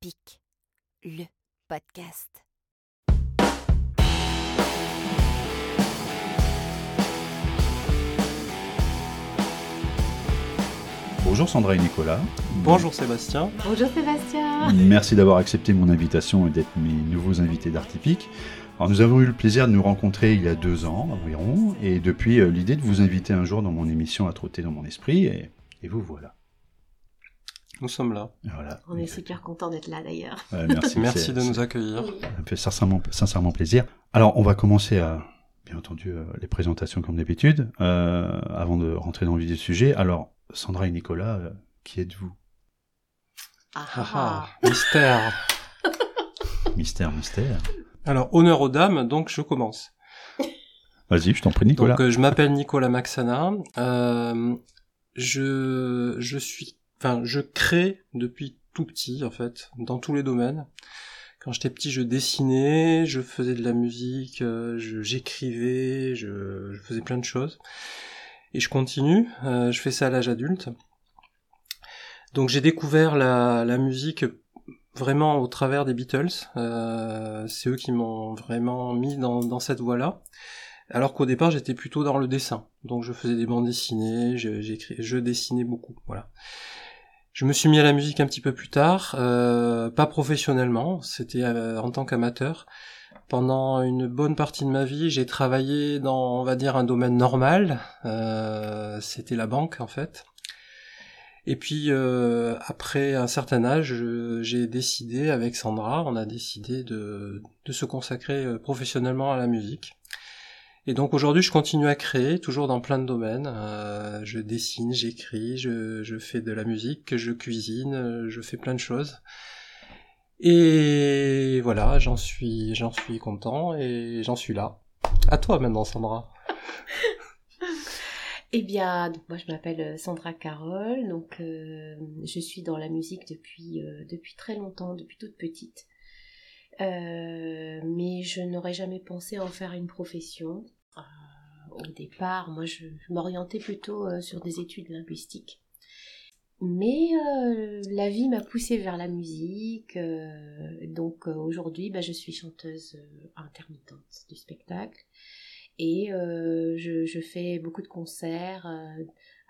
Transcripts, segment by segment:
Pic, le podcast. Bonjour Sandra et Nicolas. Bonjour Sébastien. Bonjour Sébastien. Merci d'avoir accepté mon invitation et d'être mes nouveaux invités d'Artipic. Alors nous avons eu le plaisir de nous rencontrer il y a deux ans environ, et depuis euh, l'idée de vous inviter un jour dans mon émission a trotté dans mon esprit, et, et vous voilà. Nous sommes là. Voilà. On est super content d'être là d'ailleurs. Ouais, merci. De nous accueillir. Ça me fait sincèrement, sincèrement plaisir. Alors, on va commencer à, bien entendu, euh, les présentations comme d'habitude, euh, avant de rentrer dans le vif du sujet. Alors, Sandra et Nicolas, euh, qui êtes-vous? Ah, Ah ah. mystère. Mystère, mystère. Alors, honneur aux dames, donc je commence. Vas-y, je t'en prie, Nicolas. Donc, euh, je m'appelle Nicolas Maxana. Je, je suis, enfin, je crée depuis tout petit, en fait, dans tous les domaines. Quand j'étais petit, je dessinais, je faisais de la musique, euh, j'écrivais, je, faisais plein de choses. Et je continue, euh, je fais ça à l'âge adulte. Donc j'ai découvert la, musique vraiment au travers des Beatles. Euh, c'est eux qui m'ont vraiment mis dans, dans cette voie-là. Alors qu'au départ, j'étais plutôt dans le dessin. Donc je faisais des bandes dessinées, je, je dessinais beaucoup. Voilà. Je me suis mis à la musique un petit peu plus tard, euh, pas professionnellement, c'était euh, en tant qu'amateur. Pendant une bonne partie de ma vie, j'ai travaillé dans, on va dire, un domaine normal. Euh, c'était la banque, en fait. Et puis, après un certain âge, j'ai décidé, avec Sandra, on a décidé de, se consacrer professionnellement à la musique. Et donc aujourd'hui, je continue à créer, toujours dans plein de domaines. Euh, je dessine, j'écris, je, fais de la musique, je cuisine, euh, je fais plein de choses. Et voilà, j'en suis, j'en suis content et j'en suis là. À toi maintenant, Sandra. Eh bien, moi je m'appelle euh, Sandra Carole, donc je suis dans la musique depuis, depuis très longtemps, depuis toute petite. Mais je n'aurais jamais pensé en faire une profession. Au départ, moi je, m'orientais plutôt euh, sur des études linguistiques. Mais euh, la vie m'a poussée vers la musique, euh, donc aujourd'hui bah, je suis chanteuse intermittente du spectacle. Et je, fais beaucoup de concerts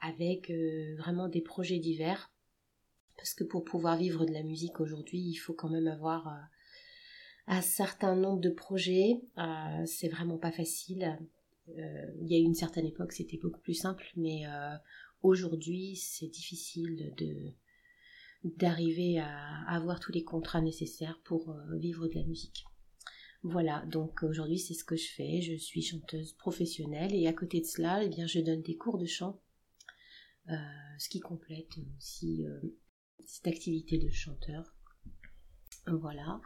avec vraiment des projets divers. Parce que pour pouvoir vivre de la musique aujourd'hui, il faut quand même avoir un certain nombre de projets. C'est vraiment pas facile. Euh, il y a une certaine époque, c'était beaucoup plus simple, mais euh, aujourd'hui, c'est difficile de d'arriver à avoir tous les contrats nécessaires pour euh, vivre de la musique. Voilà, donc aujourd'hui c'est ce que je fais. Je suis chanteuse professionnelle et à côté de cela, eh bien, je donne des cours de chant, ce qui complète aussi cette activité de chanteur. Voilà,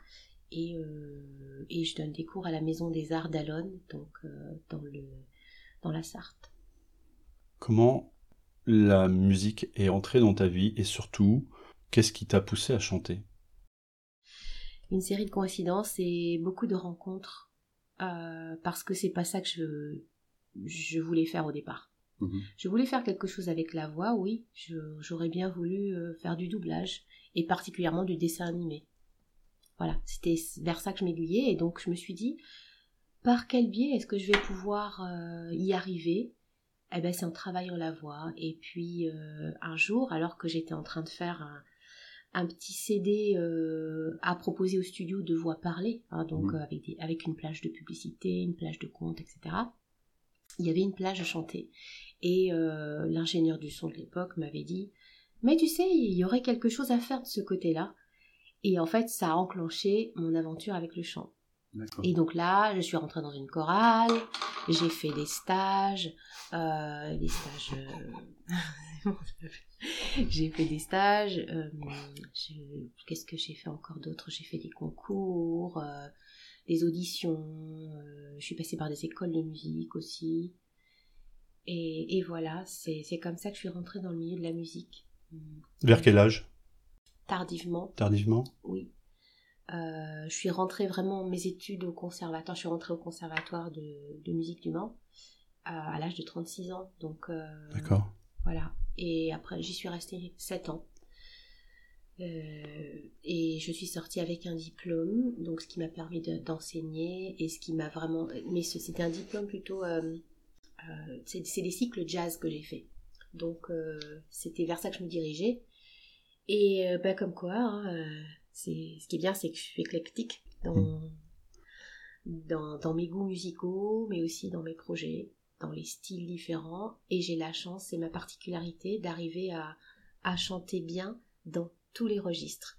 et, euh, et je donne des cours à la Maison des Arts d'Alonne, donc euh, dans, le, dans la Sarthe. Comment la musique est entrée dans ta vie et surtout, qu'est-ce qui t'a poussé à chanter? Une série de coïncidences et beaucoup de rencontres, euh, parce que c'est pas ça que je, je voulais faire au départ. Je voulais faire quelque chose avec la voix, oui. J'aurais bien voulu faire du doublage et particulièrement du dessin animé. Voilà, c'était vers ça que je m'aiguillais et donc je me suis dit, par quel biais est-ce que je vais pouvoir euh, y arriver? Eh ben, c'est en travaillant la voix. Et puis euh, un jour, alors que j'étais en train de faire un, un petit CD euh, à proposer au studio de voix parlée, hein, donc euh, avec, des- avec une plage de publicité, une plage de conte, etc. Il y avait une plage chantée. Et euh, l'ingénieur du son de l'époque m'avait dit Mais tu sais, il y aurait quelque chose à faire de ce côté-là. Et en fait, ça a enclenché mon aventure avec le chant. Et donc là, je suis rentrée dans une chorale, j'ai fait des stages, euh, des stages. euh, j'ai fait des stages. euh, je- Qu'est-ce que j'ai fait encore d'autre? J'ai fait des concours, euh, des auditions. euh, je suis passée par des écoles de musique aussi. Et, et voilà, c'est c'est comme ça que je suis rentrée dans le milieu de la musique. Vers quel âge? Tardivement, Tardivement oui. Euh, je suis rentrée vraiment mes études au conservatoire. Je suis rentrée au conservatoire de, de musique du Mans euh, à l'âge de 36 ans. Donc, euh, D'accord. Voilà. Et après, j'y suis restée 7 ans. Et je suis sortie avec un diplôme, donc ce qui m'a permis de- d'enseigner et ce qui m'a vraiment. Mais ce- c'était un diplôme plutôt. c'est des cycles jazz que j'ai fait. Donc c'était vers ça que je me dirigeais. Et euh, bah, comme quoi, hein, euh, c'est ce qui est bien, c'est que je suis éclectique dans, dans, dans mes goûts musicaux, mais aussi dans mes projets, dans les styles différents. Et j'ai la chance, c'est ma particularité, d'arriver à, à chanter bien dans tous les registres.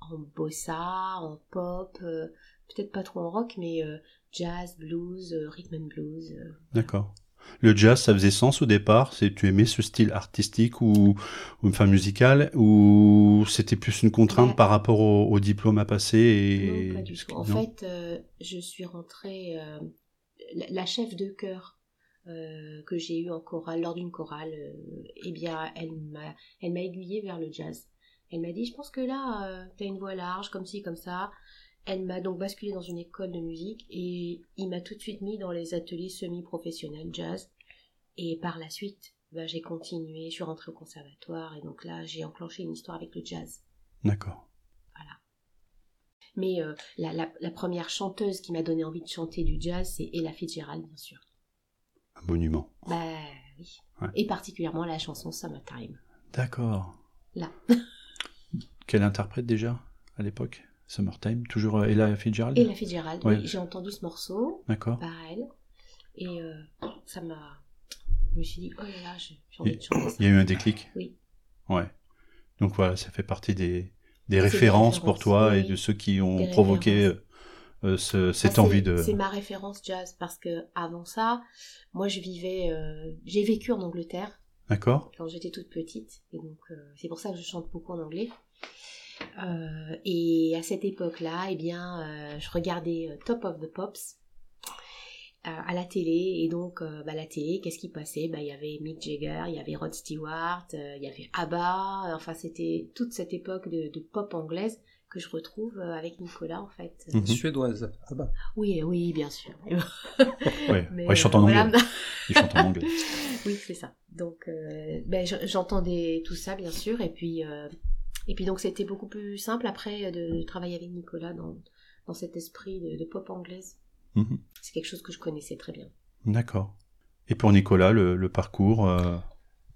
En bossa, en pop, euh, peut-être pas trop en rock, mais euh, jazz, blues, euh, rhythm and blues. D'accord. Le jazz, ça faisait sens au départ? C'est tu aimais ce style artistique ou, ou enfin musical? Ou c'était plus une contrainte Ouais. par rapport au, au diplôme à passer et Non, pas du tout. En Non? fait, euh, je suis rentrée. euh, la, la chef de chœur euh, que j'ai eue en chorale, lors d'une chorale, eh bien, elle m'a, elle m'a aiguillée vers le jazz. Elle m'a dit, je pense que là, euh, t'as une voix large, comme ci, comme ça. Elle m'a donc basculé dans une école de musique et il m'a tout de suite mis dans les ateliers semi-professionnels jazz. Et par la suite, bah, j'ai continué, je suis rentrée au conservatoire et donc là, j'ai enclenché une histoire avec le jazz. D'accord. Mais euh, la, la- la première chanteuse qui m'a donné envie de chanter du jazz, c'est Ella Fitzgerald, bien sûr. Un monument. Bah oui. Ouais. Et particulièrement la chanson Summertime. D'accord. Là. Quelle interprète déjà à l'époque? Summertime Toujours euh, Ella Fitzgerald Ella Fitzgerald, Ouais. oui, j'ai entendu ce morceau D'accord. par elle. Et euh, ça m'a. Je me suis dit, oh là là, j'ai envie de chanter ça. Il y a eu un déclic Oui. Ouais. Donc voilà, ça fait partie des, des références pour toi et de ceux qui ont provoqué euh, ce- cette Ah, c'est- envie de... C'est ma référence jazz parce que avant ça, moi je vivais. euh, j'ai vécu en Angleterre D'accord quand j'étais toute petite. Et donc, c'est pour ça que je chante beaucoup en anglais. Euh, et à cette époque-là, eh bien, euh, je regardais euh, Top of the Pops euh, à la télé. Et donc, euh, bah, la télé, qu'est-ce qui passait? Bah, Il y avait Mick Jagger, il y avait Rod Stewart, euh, il y avait ABBA. Enfin, c'était toute cette époque de, de pop anglaise que je retrouve avec Nicolas, en fait. Mhm. Suédoise. Bah. Oui, oui, bien sûr. Mais, ouais, il chante en anglais. voilà. Il chante en anglais. Oui, c'est ça. Donc, j- j'entendais tout ça, bien sûr. Et puis, euh, et puis donc, c'était beaucoup plus simple après de travailler avec Nicolas dans, dans cet esprit de, de pop anglaise. Mhm. C'est quelque chose que je connaissais très bien. D'accord. Et pour Nicolas, le, le parcours, euh,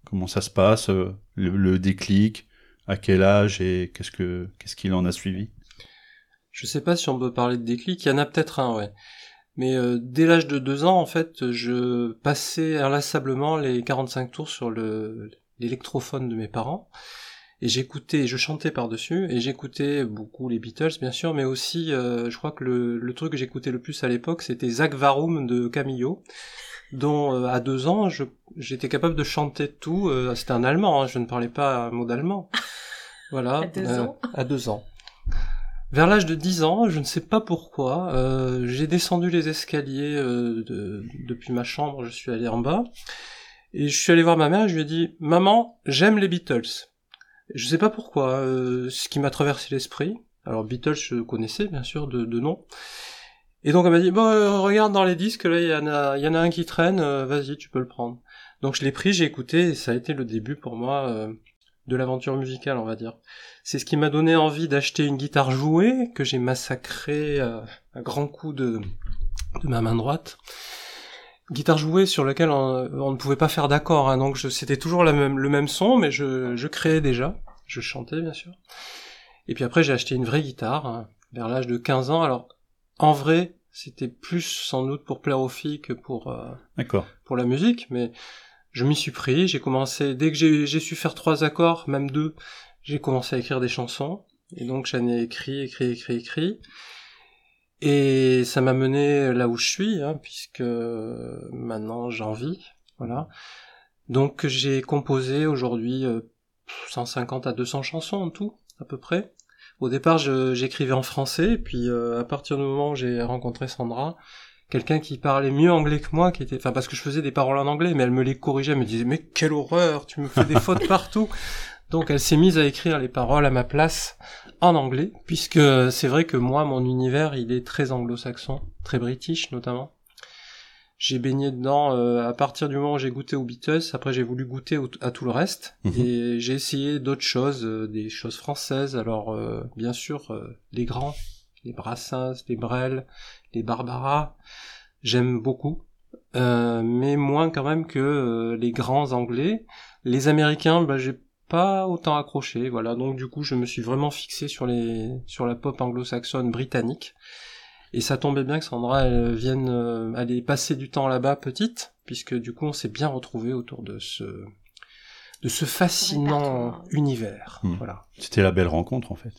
comment ça se passe euh, le, le déclic À quel âge et qu'est-ce que qu'est-ce qu'il en a suivi? Je sais pas si on peut parler de déclic, il y en a peut-être un, ouais. Mais euh, dès l'âge de deux ans, en fait, je passais inlassablement les 45 tours sur le l'électrophone de mes parents. Et j'écoutais, je chantais par-dessus, et j'écoutais beaucoup les Beatles, bien sûr, mais aussi, euh, je crois que le, le truc que j'écoutais le plus à l'époque, c'était Zach Varum de Camillo, dont euh, à deux ans, je- j'étais capable de chanter tout. euh, c'était un allemand, hein, je ne parlais pas un mot d'allemand. Voilà. À deux euh, ans À deux ans. Vers l'âge de 10 ans, je ne sais pas pourquoi, euh, j'ai descendu les escaliers euh, de- depuis ma chambre, je suis allé en bas, et je suis allé voir ma mère je lui ai dit « Maman, j'aime les Beatles ». Je sais pas pourquoi, euh, ce qui m'a traversé l'esprit. Alors Beatles, je connaissais bien sûr de, de nom. Et donc elle m'a dit « Bon, euh, regarde dans les disques, là il y, en a- y en a un qui traîne, euh, vas-y, tu peux le prendre ». Donc je l'ai pris, j'ai écouté, et ça a été le début pour moi euh, de l'aventure musicale, on va dire. C'est ce qui m'a donné envie d'acheter une guitare jouée que j'ai massacrée euh, à grands coups de, de ma main droite. Guitare jouée sur laquelle on, on ne pouvait pas faire d'accord, hein, donc je- c'était toujours la même, le même son, mais je, je créais déjà, je chantais bien sûr. Et puis après j'ai acheté une vraie guitare hein, vers l'âge de 15 ans. Alors en vrai, c'était plus sans doute pour plaire aux filles que pour euh, pour la musique, mais je m'y suis pris, j'ai commencé, dès que j'ai j'ai su faire trois accords, même deux, j'ai commencé à écrire des chansons, et donc j'en ai écrit, écrit, écrit, écrit, et ça m'a mené là où je suis, hein, puisque maintenant j'en vis, voilà. Donc j'ai composé aujourd'hui euh, 150 à 200 chansons en tout, à peu près. Au départ, j'écrivais en français, et puis euh, à partir du moment où j'ai rencontré Sandra, quelqu'un qui parlait mieux anglais que moi, qui était, enfin parce que je faisais des paroles en anglais, mais elle me les corrigeait, elle me disait mais quelle horreur, tu me fais des fautes partout. Donc elle s'est mise à écrire les paroles à ma place en anglais, puisque c'est vrai que moi mon univers il est très anglo-saxon, très british notamment. j'ai baigné dedans euh, à partir du moment où j'ai goûté aux Beatles. Après, j'ai voulu goûter au- à tout le reste Mhm. et j'ai essayé d'autres choses, euh, des choses françaises. Alors, euh, bien sûr, euh, les grands, les Brassens, les Brel, les Barbara, j'aime beaucoup, euh, mais moins quand même que euh, les grands anglais. Les Américains, bah, j'ai pas autant accroché. Voilà, donc du coup, je me suis vraiment fixé sur les sur la pop anglo-saxonne britannique. Et ça tombait bien que Sandra elle vienne euh, aller passer du temps là-bas petite, puisque du coup on s'est bien retrouvé autour de ce de ce fascinant univers. Hmm. Voilà. C'était la belle rencontre, en fait.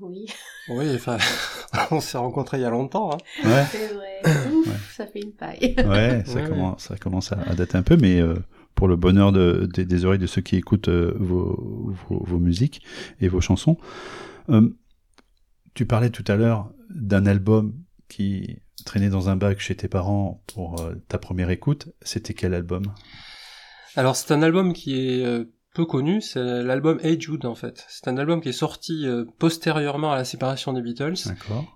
Oui, Oui, enfin, on s'est rencontrés il y a longtemps. Hein. Ouais, c'est vrai. Ouf, Ouais. ça fait une paille. ouais, ça, Ouais, commence, ça commence à, à dater un peu, mais euh, pour le bonheur de, des- des oreilles de ceux qui écoutent euh, vos, vos, vos musiques et vos chansons. Euh, tu parlais tout à l'heure d'un album qui traînait dans un bac chez tes parents pour euh, ta première écoute. C'était quel album? Alors c'est un album qui est peu connu, c'est l'album Hey Jude en fait. C'est un album qui est sorti euh, postérieurement à la séparation des Beatles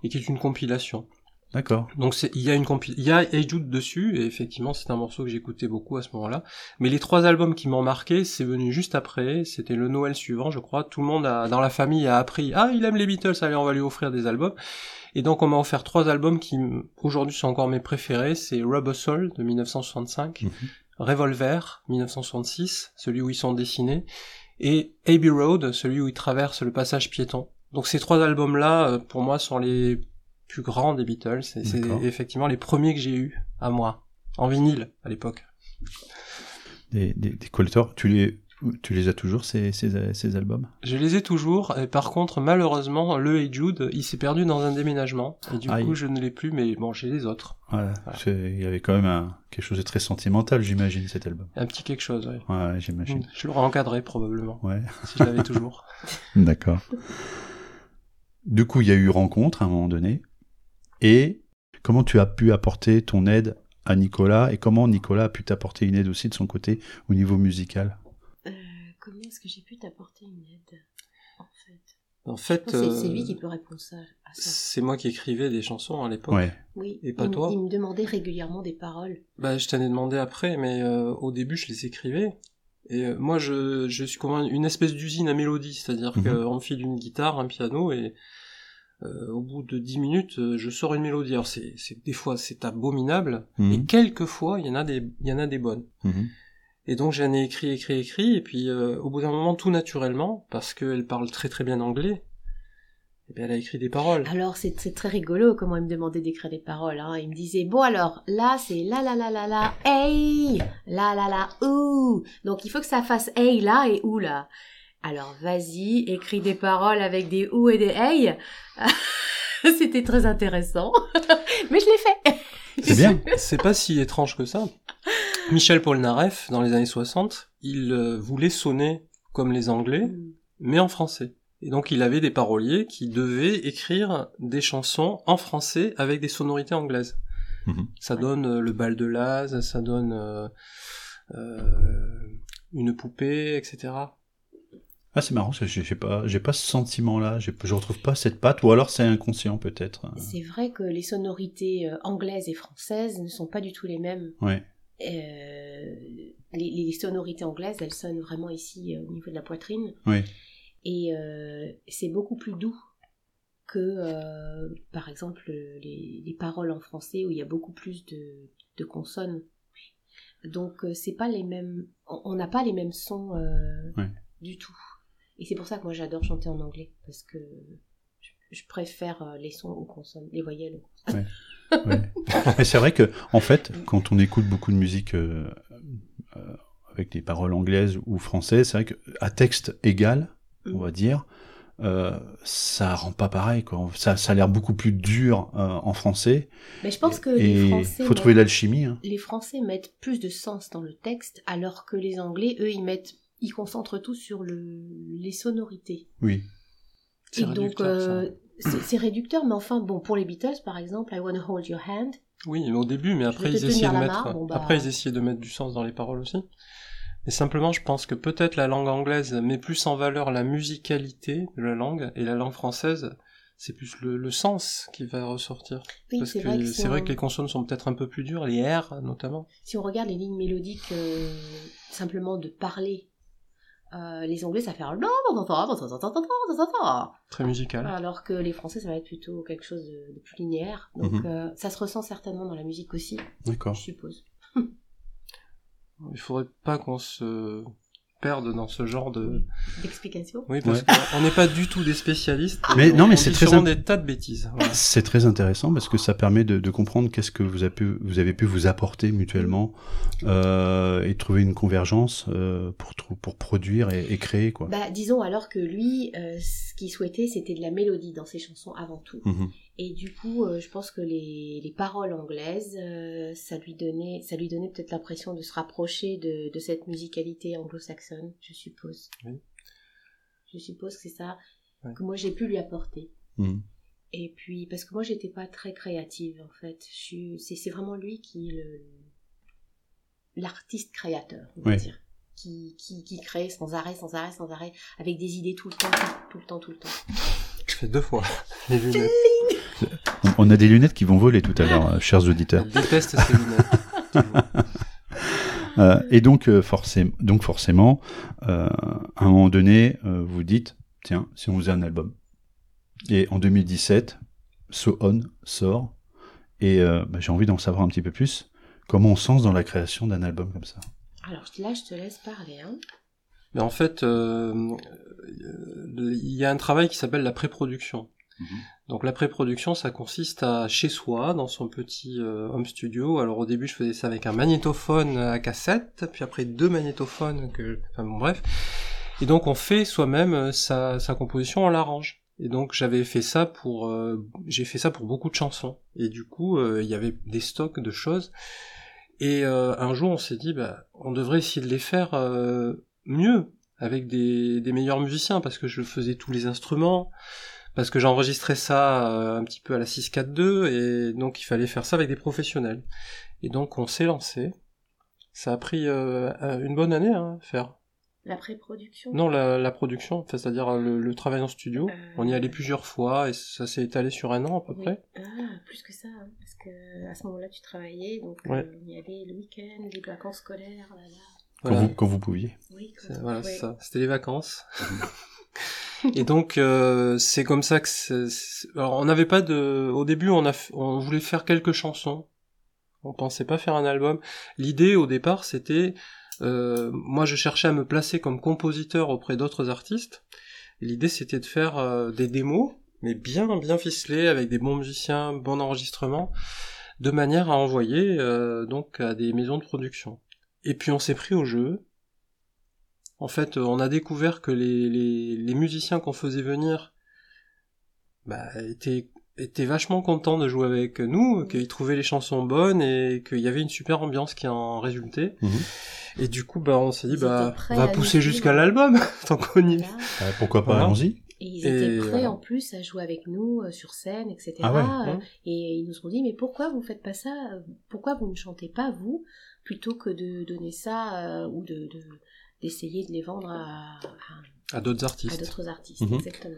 et qui est une compilation. D'accord. Donc c'est il y a une compil il y a Jude dessus et effectivement c'est un morceau que j'écoutais beaucoup à ce moment-là. Mais les trois albums qui m'ont marqué, c'est venu juste après, c'était le Noël suivant, je crois. Tout le monde a, dans la famille a appris ah il aime les Beatles, allez on va lui offrir des albums. Et donc on m'a offert trois albums qui aujourd'hui sont encore mes préférés, c'est Rubber Soul de 1965, Mhm. Revolver 1966, celui où ils sont dessinés, et Abbey Road, celui où ils traversent le passage piéton. Donc ces trois albums-là, euh, pour moi, sont les plus grands des Beatles. Et c'est effectivement les premiers que j'ai eus à moi, en vinyle à l'époque. Des, des, des collecteurs. Tu les, tu les as toujours, ces, ces, ces albums? Je les ai toujours, et par contre, malheureusement, le Hey Jude, il s'est perdu dans un déménagement, et du Aïe. coup, je ne l'ai plus, mais bon, j'ai les autres. Voilà. Voilà. C'est- Il y avait quand même un, quelque chose de très sentimental, j'imagine, cet album. Un petit quelque chose, ouais. Ouais, j'imagine. Je l'aurais encadré, probablement, Ouais. si je l'avais toujours. D'accord. Du coup, il y a eu rencontre à un moment donné. Et comment tu as pu apporter ton aide à Nicolas et comment Nicolas a pu t'apporter une aide aussi de son côté au niveau musical? Euh, comment est-ce que j'ai pu t'apporter une aide En fait, En fait, c'est euh, lui qui peut répondre ça, à ça. c'est moi qui écrivais des chansons à l'époque. Ouais. Oui. et pas il, me- toi? Il me demandait régulièrement des paroles. Bah, je t'en ai demandé après, mais euh, au début, je les écrivais. Et euh, moi, je, je suis comme un- une espèce d'usine à mélodie, c'est-à-dire Mhm. qu'on me file une guitare, un piano, et euh, au bout de dix minutes, euh, je sors une mélodie. Alors, c'est, des fois, c'est abominable, Mhm. et quelques fois, il y en a des, il y en a des bonnes. Mhm. Et donc, j'en ai écrit, écrit, écrit, et puis euh, au bout d'un moment, tout naturellement, parce qu'elle parle très très bien anglais, eh bien, elle a écrit des paroles. Alors c'est c'est très rigolo comment il me demandait d'écrire des paroles. Hein. Il me disait bon alors là c'est la la la la la hey la la la ouh donc il faut que ça fasse hey là et ouh là. Alors vas-y écris des paroles avec des ouh et des hey. C'était très intéressant mais je l'ai fait. C'est bien. C'est pas si étrange que ça. Michel Polnareff, dans les années 60, il euh, voulait sonner comme les Anglais, mais en français. Et donc il avait des paroliers qui devaient écrire des chansons en français avec des sonorités anglaises. Mhm. Ça donne euh, le bal de Laz, ça donne euh, euh, une poupée, etc. Ah, c'est marrant, j'ai j'ai pas, j'ai pas ce sentiment-là, je retrouve pas cette patte, ou alors c'est inconscient peut-être. C'est vrai que les sonorités euh, anglaises et françaises ne sont pas du tout les mêmes. Ouais. Euh, les, les sonorités anglaises, elles sonnent vraiment ici euh, au niveau de la poitrine. Oui. Et euh, c'est beaucoup plus doux que, euh, par exemple, les, les paroles en français où il y a beaucoup plus de, de consonnes. Donc, c'est pas les mêmes. On n'a pas les mêmes sons Ouais. du tout. Et c'est pour ça que moi j'adore chanter en anglais parce que je, préfère euh, les sons aux consonnes, les voyelles. aux consonnes. Ouais. Mais c'est vrai que, en fait, quand on écoute beaucoup de musique euh, euh, avec des paroles anglaises ou françaises, c'est vrai qu'à texte égal, on va dire, euh, ça rend pas pareil. Quoi. Ça, ça a l'air beaucoup plus dur en français. Mais je pense que Et les il Français. faut trouver l'alchimie. Hein. les Français mettent plus de sens dans le texte, alors que les Anglais, eux, ils mettent, ils concentrent tout sur le, les sonorités. Oui. C'est Et donc, euh, c'est réducteur, mais enfin, bon, pour les Beatles, par exemple, I Wanna Hold Your Hand, Oui, mais au début, mais après ils essayaient de mettre, main, bon, bah. après ils essayaient de mettre du sens dans les paroles aussi. Et simplement, je pense que peut-être la langue anglaise met plus en valeur la musicalité de la langue et la langue française, c'est plus le, le sens qui va ressortir. Oui, Parce c'est que vrai que, si c'est vrai que les consonnes sont peut-être un peu plus dures, les R notamment. Si on regarde les lignes mélodiques, euh, simplement de parler, euh, les Anglais, ça fait un Très musical. alors que les Français, ça va être plutôt quelque chose de, de plus linéaire. Donc, Mhm. euh, ça se ressent certainement dans la musique aussi, D'accord. je suppose. Il faudrait pas qu'on se perde dans ce genre de... D'explication Oui, parce Ouais. qu'on n'est pas du tout des spécialistes. Mais on- non, mais c'est très des tas de bêtises. Voilà. C'est très intéressant parce que ça permet de, de comprendre qu'est-ce que vous avez pu, vous avez pu vous apporter mutuellement euh, et trouver une convergence euh, pour, pour produire et, et créer quoi. Bah, disons alors que lui, euh, ce qu'il souhaitait, c'était de la mélodie dans ses chansons avant tout. Mhm. Et du coup, euh, je pense que les, les paroles anglaises, euh, ça lui donnait, ça lui donnait peut-être l'impression de se rapprocher de, de cette musicalité anglo-saxonne, je suppose. Oui. Je suppose que c'est ça Ouais. que moi j'ai pu lui apporter. Mhm. Et puis, parce que moi j'étais pas très créative en fait. C'est, c'est vraiment lui qui est le, l'artiste créateur, on va dire. Qui, qui, qui crée sans arrêt, sans arrêt, sans arrêt, avec des idées tout le temps, tout le temps, tout le temps. Je fais deux fois les lunettes. On- a des lunettes qui vont voler tout à l'heure, euh, chers auditeurs. Je déteste ces lunettes. Euh, et donc, euh, forcément, donc forcément, euh, à un moment donné, euh, vous dites, tiens, si on faisait un album. Et en 2017, So On sort, et euh, bah, j'ai envie d'en savoir un petit peu plus. Comment on sent dans la création d'un album comme ça? Alors là, je te laisse parler. Hein. Mais en fait, euh, il y a un travail qui s'appelle la pré-production. Mhm. Donc la pré-production, ça consiste à chez soi, dans son petit euh, home studio. Alors au début, je faisais ça avec un magnétophone à cassette, puis après deux magnétophones, enfin bon bref. Et donc on fait soi-même euh, sa, composition, on l'arrange. Et donc j'avais fait ça pour, euh, j'ai fait ça pour beaucoup de chansons. Et du coup, il y avait des stocks de choses. Et un jour, on s'est dit, bah, on devrait essayer de les faire mieux, avec des, des meilleurs musiciens, parce que je faisais tous les instruments, parce que j'enregistrais ça euh, un petit peu à la 642, et donc il fallait faire ça avec des professionnels. Et donc on s'est lancé. Ça a pris euh, un- une bonne année hein, à faire. La pré-production? Non, la, la production, enfin, c'est-à-dire le, le travail en studio. Euh, On y allait plusieurs fois, et ça s'est étalé sur un an à peu Oui. près. Ah, plus que ça, hein, parce que à ce moment-là, tu travaillais, donc Ouais. euh, on y allait le week-end, les vacances scolaires, là, là. quand, Voilà. vous, quand vous pouviez. Oui, quand- Voilà, ouais. c'est ça. C'était les vacances. et donc euh, c'est comme ça que c'est. Alors on n'avait pas de. Au début, on a, on voulait faire quelques chansons. On pensait pas faire un album. L'idée au départ, c'était. euh, moi, je cherchais à me placer comme compositeur auprès d'autres artistes. L'idée, c'était de faire euh, des démos, mais bien, bien ficelées, avec des bons musiciens, bon enregistrement, de manière à envoyer euh, donc à des maisons de production. Et puis on s'est pris au jeu. En fait, euh, on a découvert que les, les, les musiciens qu'on faisait venir bah, étaient, étaient vachement contents de jouer avec nous, qu'ils trouvaient les chansons bonnes et qu'il y avait une super ambiance qui en résultait. Mhm. Et du coup, bah, on s'est dit, bah, on va pousser jusqu'à l'album, tant qu'on y est. Euh, pourquoi pas, Voilà. allons-y Et ils Et étaient prêts voilà. en plus à jouer avec nous euh, sur scène, etc. Ah ouais. Et ils nous ont dit, mais pourquoi vous faites pas ça? Pourquoi vous ne chantez pas, vous, plutôt que de donner ça euh, ou de de- d'essayer de, les vendre à, à- À d'autres à artistes. d'autres artistes Mhm. Exactement.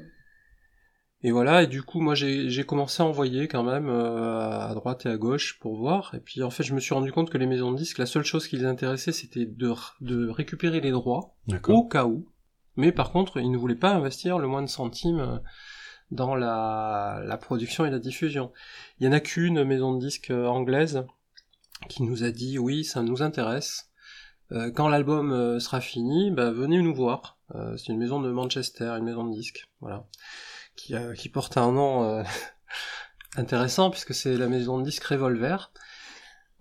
Et voilà, et du coup, moi, j'ai commencé à envoyer quand même euh, à droite et à gauche pour voir. Et puis, en fait, je me suis rendu compte que les maisons de disques, la seule chose qui les intéressait, c'était de, de récupérer les droits au cas où. Mais par contre, ils ne voulaient pas investir le moins de centimes euh, dans la, la production et la diffusion. Il y en a qu'une maison de disques euh, anglaise qui nous a dit oui, ça nous intéresse. Euh, quand l'album euh, sera fini, bah, venez nous voir. Euh, c'est une maison de Manchester, une maison de disques, voilà, qui, euh, qui porte un nom euh, intéressant puisque c'est la maison de disques Revolver.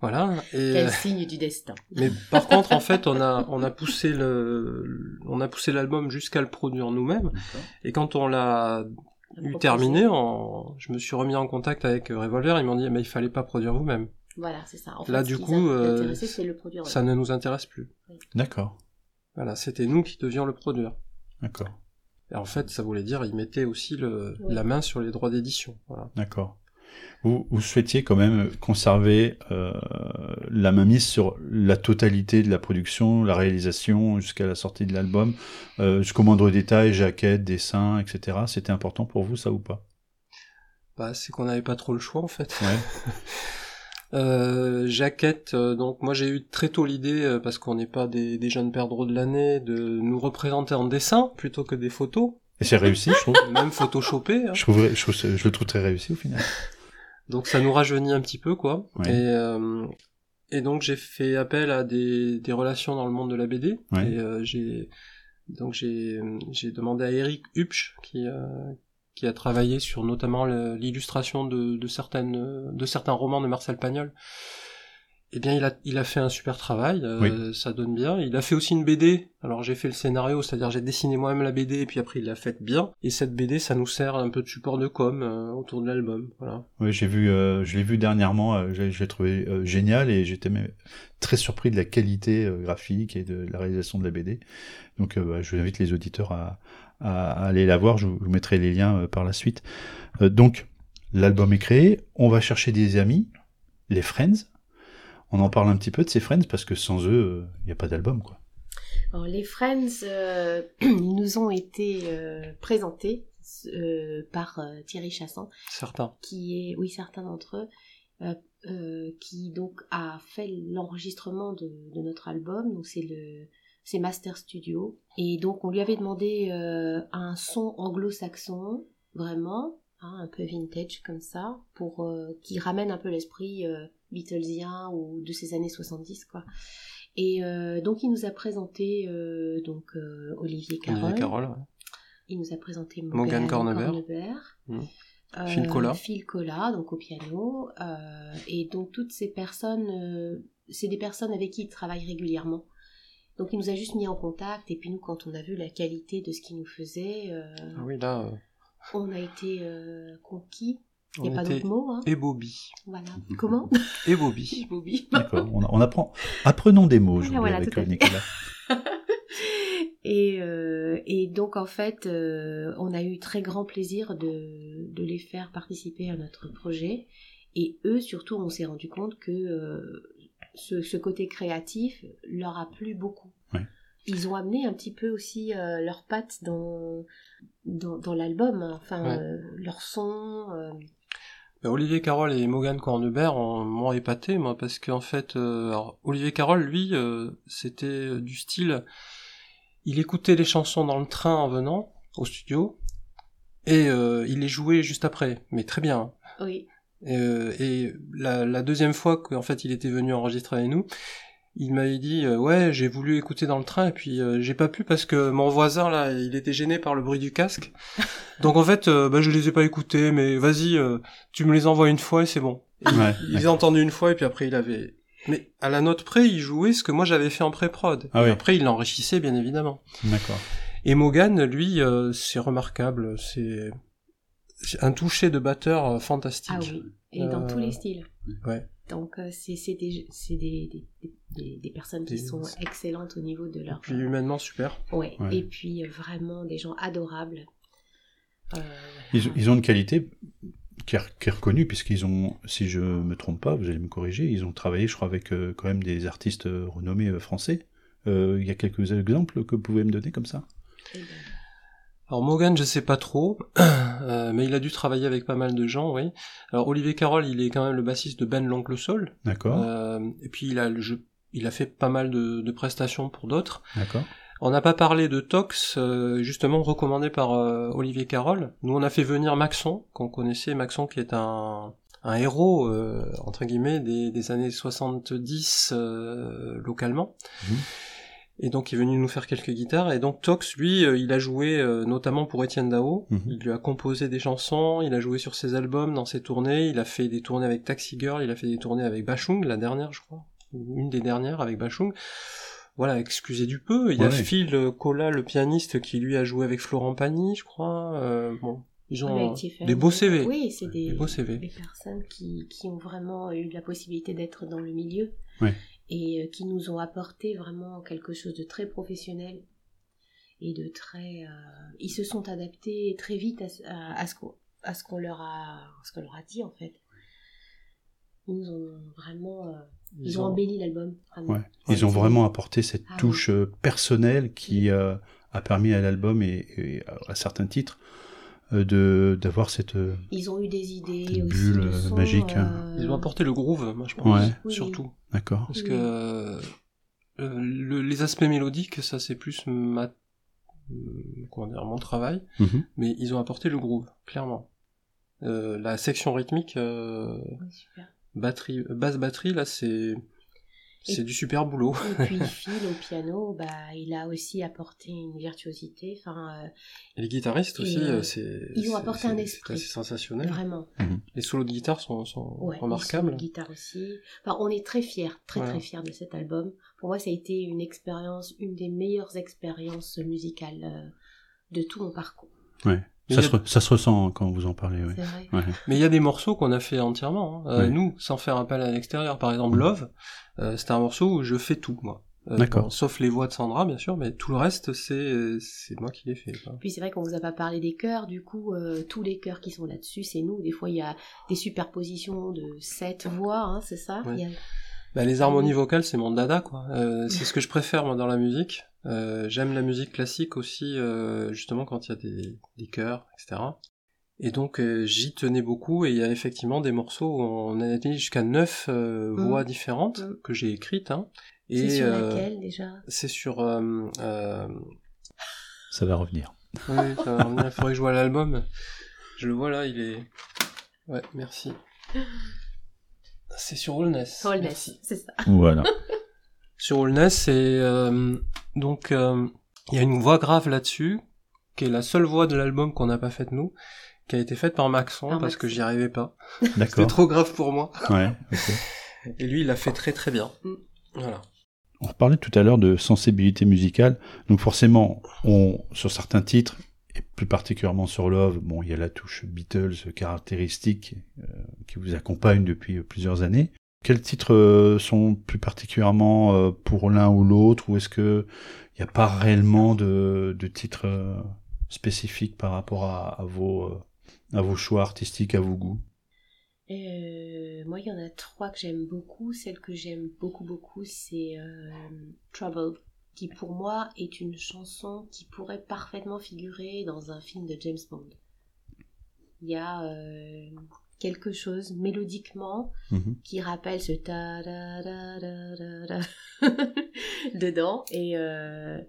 Voilà. Et Quel signe du destin. mais par contre, en fait, on a on a poussé le on a poussé l'album jusqu'à le produire nous-mêmes. Et quand on l'a eu terminé, on- je me suis remis en contact avec Revolver. Ils m'ont dit mais il fallait pas produire vous-même. Voilà, c'est ça. En Là, fait, du coup, euh, le produire. Ça ne nous intéresse plus. D'accord. Voilà, c'était nous qui devions le produire. D'accord. Et en fait, ça voulait dire ils mettaient aussi le, Oui. la main sur les droits d'édition. Voilà. D'accord. Vous, vous souhaitiez quand même conserver euh, la mainmise sur la totalité de la production, la réalisation jusqu'à la sortie de l'album, euh, jusqu'au moindre détail, jaquette, dessin, etc. C'était important pour vous, ça ou pas? Bah, c'est qu'on n'avait pas trop le choix en fait. Ouais. Euh, Jaquette, euh, donc moi j'ai eu très tôt l'idée, euh, parce qu'on n'est pas des, des jeunes perdreaux de l'année, de nous représenter en dessin plutôt que des photos, Et c'est réussi, je trouve. même photoshopées. hein. Je, trouve, je, trouve- je le trouve très réussi au final. Donc ça nous rajeunit un petit peu quoi. Ouais. Et, euh, et donc j'ai fait appel à des, des relations dans le monde de la BD. Ouais. Et euh, j'ai donc j'ai j'ai demandé à Eric Hupsch qui euh, qui a travaillé sur notamment l'illustration de, de certaines de certains romans de Marcel Pagnol. Eh bien, il a, il a fait un super travail, euh, ça donne bien. Il a fait aussi une BD. Alors, j'ai fait le scénario, c'est-à-dire j'ai dessiné moi-même la BD, et puis après, il l'a faite bien. Et cette BD, ça nous sert un peu de support de com euh, autour de l'album. Voilà. Oui, j'ai vu, euh, je l'ai vu dernièrement, j'ai- je l'ai trouvé génial et j'étais même très surpris de la qualité graphique et de la réalisation de la BD. Donc, bah, je vous invite les auditeurs à, à- à aller la voir. Je vous, mettrai les liens euh, par la suite. Euh, donc, l'album est créé. On va chercher des amis, les Friends. On en parle un petit peu de ces Friends parce que sans eux, il n'y a pas d'album, quoi. Alors, les Friends, euh, ils nous ont été euh, présentés euh, par euh, Thierry Chassan, Certains. qui est, oui, certains d'entre eux, euh, euh, qui donc a fait l'enregistrement de, de notre album. Donc c'est le c'est Master Studio. Et donc on lui avait demandé euh, un son anglo-saxon, vraiment, hein, un peu vintage comme ça, pour euh, qui ramène un peu l'esprit euh, Beatlesien ou de ces années 70 quoi. Et euh, donc il nous a présenté donc Olivier Carole. Olivier Carole, ouais. Il nous a présenté Morgan. Mhm. Euh, Phil Collat. Phil Collat, donc au piano. euh, et donc toutes ces personnes, euh, c'est des personnes avec qui il travaille régulièrement. Donc il nous a juste mis en contact. Et puis nous, quand on a vu la qualité de ce qu'il nous faisait, euh, Ah oui, là, euh, on a été euh, conquis. Il n'y a pas d'autre mot. Hein. et Bobby. Voilà. Comment Et Bobby. Bobby. D'accord. on, on apprend. Apprenons des mots, je vous Voilà, avec. Nicolas. Et, euh, et donc en fait, euh, on a eu très grand plaisir de, de les faire participer à notre projet. Et eux, surtout, on s'est rendu compte que euh, ce, ce côté créatif leur a plu beaucoup. Ouais. Ils ont amené un petit peu aussi euh, leurs pattes dans, dans, dans l'album, hein. enfin Ouais. euh, leur son. euh, Ben, Olivier Carole et Morgan Cornebert ont- m'ont épaté, moi, parce qu'en fait, euh, alors, Olivier Carole, lui, euh, c'était du style, il écoutait les chansons dans le train en venant au studio, et euh, il les jouait juste après, mais très bien. oui, Euh, et la, la deuxième fois qu'en fait il était venu enregistrer avec nous, il m'avait dit euh, ouais j'ai voulu écouter dans le train et puis euh, j'ai pas pu parce que mon voisin là il était gêné par le bruit du casque. Donc en fait euh, bah, je les ai pas écoutés mais vas-y euh, tu me les envoies une fois et c'est bon. Et Ouais, il les a entendus une fois et puis après il avait mais à la note près il jouait ce que moi j'avais fait en pré-prod. Ah Et oui. Après il l'enrichissait bien évidemment. D'accord. Et Morgan lui euh, c'est remarquable c'est un toucher de batteur euh, fantastique. ah oui, et dans Euh, tous les styles. ouais. Donc euh, c'est c'est des, c'est des, des, des, des personnes qui Des- sont excellentes au niveau de leur... Puis humainement super. Ouais. Ouais. Et puis vraiment des gens adorables. Euh, Ils, ils ont une qualité qui est, qui est reconnue, puisqu'ils ont, si je me trompe pas, vous allez me corriger, ils ont travaillé, je crois, avec euh, quand même des artistes renommés français. Euh, Il y a quelques exemples que vous pouvez me donner comme ça? Et ben, Alors Morgan, je sais pas trop, euh, mais il a dû travailler avec pas mal de gens, oui. Alors Olivier Carole, il est quand même le bassiste de Ben l'Oncle Soul, D'accord, euh, et puis il a, le jeu- il a fait pas mal de, de prestations pour d'autres. d'accord. On n'a pas parlé de Tox, euh, justement recommandé par euh, Olivier Carole. Nous, on a fait venir Maxon, qu'on connaissait, Maxon qui est un, un héros, euh, entre guillemets, des, des années 70 euh, localement. Mhm. Et donc, il est venu nous faire quelques guitares. Et donc, Tox, lui, euh, il a joué euh, notamment pour Étienne Dao. Mhm. Il lui a composé des chansons, il a joué sur ses albums, dans ses tournées. Il a fait des tournées avec Taxi Girl, il a fait des tournées avec Bachung, la dernière, je crois. Ou Une des dernières avec Bachung. Voilà, excusez du peu. Il y a Ouais. Phil Collat, le pianiste, qui lui a joué avec Florent Pagny, je crois. Euh, bon, ils ont des beaux CV. Oui, c'est des, Des beaux CV. des personnes qui, qui ont vraiment eu la possibilité d'être dans le milieu. Ouais. Et euh, qui nous ont apporté vraiment quelque chose de très professionnel et de très... euh, ils se sont adaptés très vite à, ce- à- à ce qu'on à ce qu'on leur a ce qu'on leur a dit en fait. Ils nous ont vraiment euh, ils, ont, embelli l'album. Ouais. Ils ont vraiment apporté cette Ah touche personnelle qui euh, a permis à l'album et, et à certains titres de d'avoir cette Ils ont eu des idées Cette aussi bulle, de son, magique, hein. euh, Ils ont apporté le groove, moi je pense, Ouais. Oui, surtout. D'accord. Parce que euh, le- les aspects mélodiques, ça c'est plus ma, euh, comment dire, mon travail, Mhm. mais ils ont apporté le groove, clairement. Euh, la section rythmique, euh, super. batterie, basse batterie, là c'est c'est du super boulot. Et puis Phil au piano, bah, il a aussi apporté une virtuosité, enfin, euh, Et les guitaristes aussi, Et, euh, euh, c'est ils ont c'est- apporté c'est- un c'est esprit. assez sensationnel. vraiment. Les solos de guitare sont, sont Ouais, remarquables. La guitare aussi. Enfin, on est très fiers, très très fiers de cet album. Pour moi, ça a été une expérience, une des meilleures expériences musicales de tout mon parcours. Mais Ça, se re- ça se ressent quand vous en parlez, oui. C'est vrai. Ouais. Mais il y a des morceaux qu'on a fait entièrement, hein. Euh, Ouais. nous, sans faire appel à l'extérieur. Par exemple. Love, euh, c'est un morceau où je fais tout, moi. Euh, D'accord. bon, sauf les voix de Sandra, bien sûr, mais tout le reste, c'est c'est moi qui l'ai fait. quoi. Puis c'est vrai qu'on vous a pas parlé des chœurs, du coup, euh, tous les chœurs qui sont là-dessus, c'est nous. Des fois, il y a des superpositions de sept voix, hein, c'est ça Ouais. Il y a- Bah, les harmonies vocales, c'est mon dada, quoi. Euh, c'est ce que je préfère, moi, dans la musique. Euh, J'aime la musique classique aussi, euh, justement, quand il y a des, des chœurs, etc. Et donc, euh, j'y tenais beaucoup, et il y a effectivement des morceaux où on a été jusqu'à neuf Mhm. voix différentes Mhm. que j'ai écrites. Hein. C'est sur euh, laquelle déjà? C'est sur... euh, euh, Ça va revenir. Oui, ça va revenir. Il faudrait que je vois l'album. Je le vois là, il est. Ouais, merci. C'est sur. Holness, Merci. c'est ça. Voilà. Sur Allness, et euh, donc euh, il y a une voix grave là-dessus, qui est la seule voix de l'album qu'on n'a pas faite nous, qui a été faite par Maxon Par parce que j'y arrivais pas. C'était trop grave pour moi. Ouais. Et lui, il l'a fait très très bien. Mm. Voilà. On parlait tout à l'heure de sensibilité musicale. Donc forcément, on, sur certains titres, et plus particulièrement sur Love, bon, il y a la touche Beatles caractéristique euh, qui vous accompagne depuis plusieurs années. Quels titres euh, sont plus particulièrement euh, pour l'un ou l'autre, ou est-ce que il n'y a pas réellement de, titres euh, spécifiques par rapport à, vos choix artistiques, à vos goûts? Moi, il y en a trois que j'aime beaucoup. Celle que j'aime beaucoup, beaucoup, c'est Trouble, qui pour moi est une chanson qui pourrait parfaitement figurer dans un film de James Bond. Il y a quelque chose mélodiquement Mhm. qui rappelle ce ta da da da da da dedans et euh,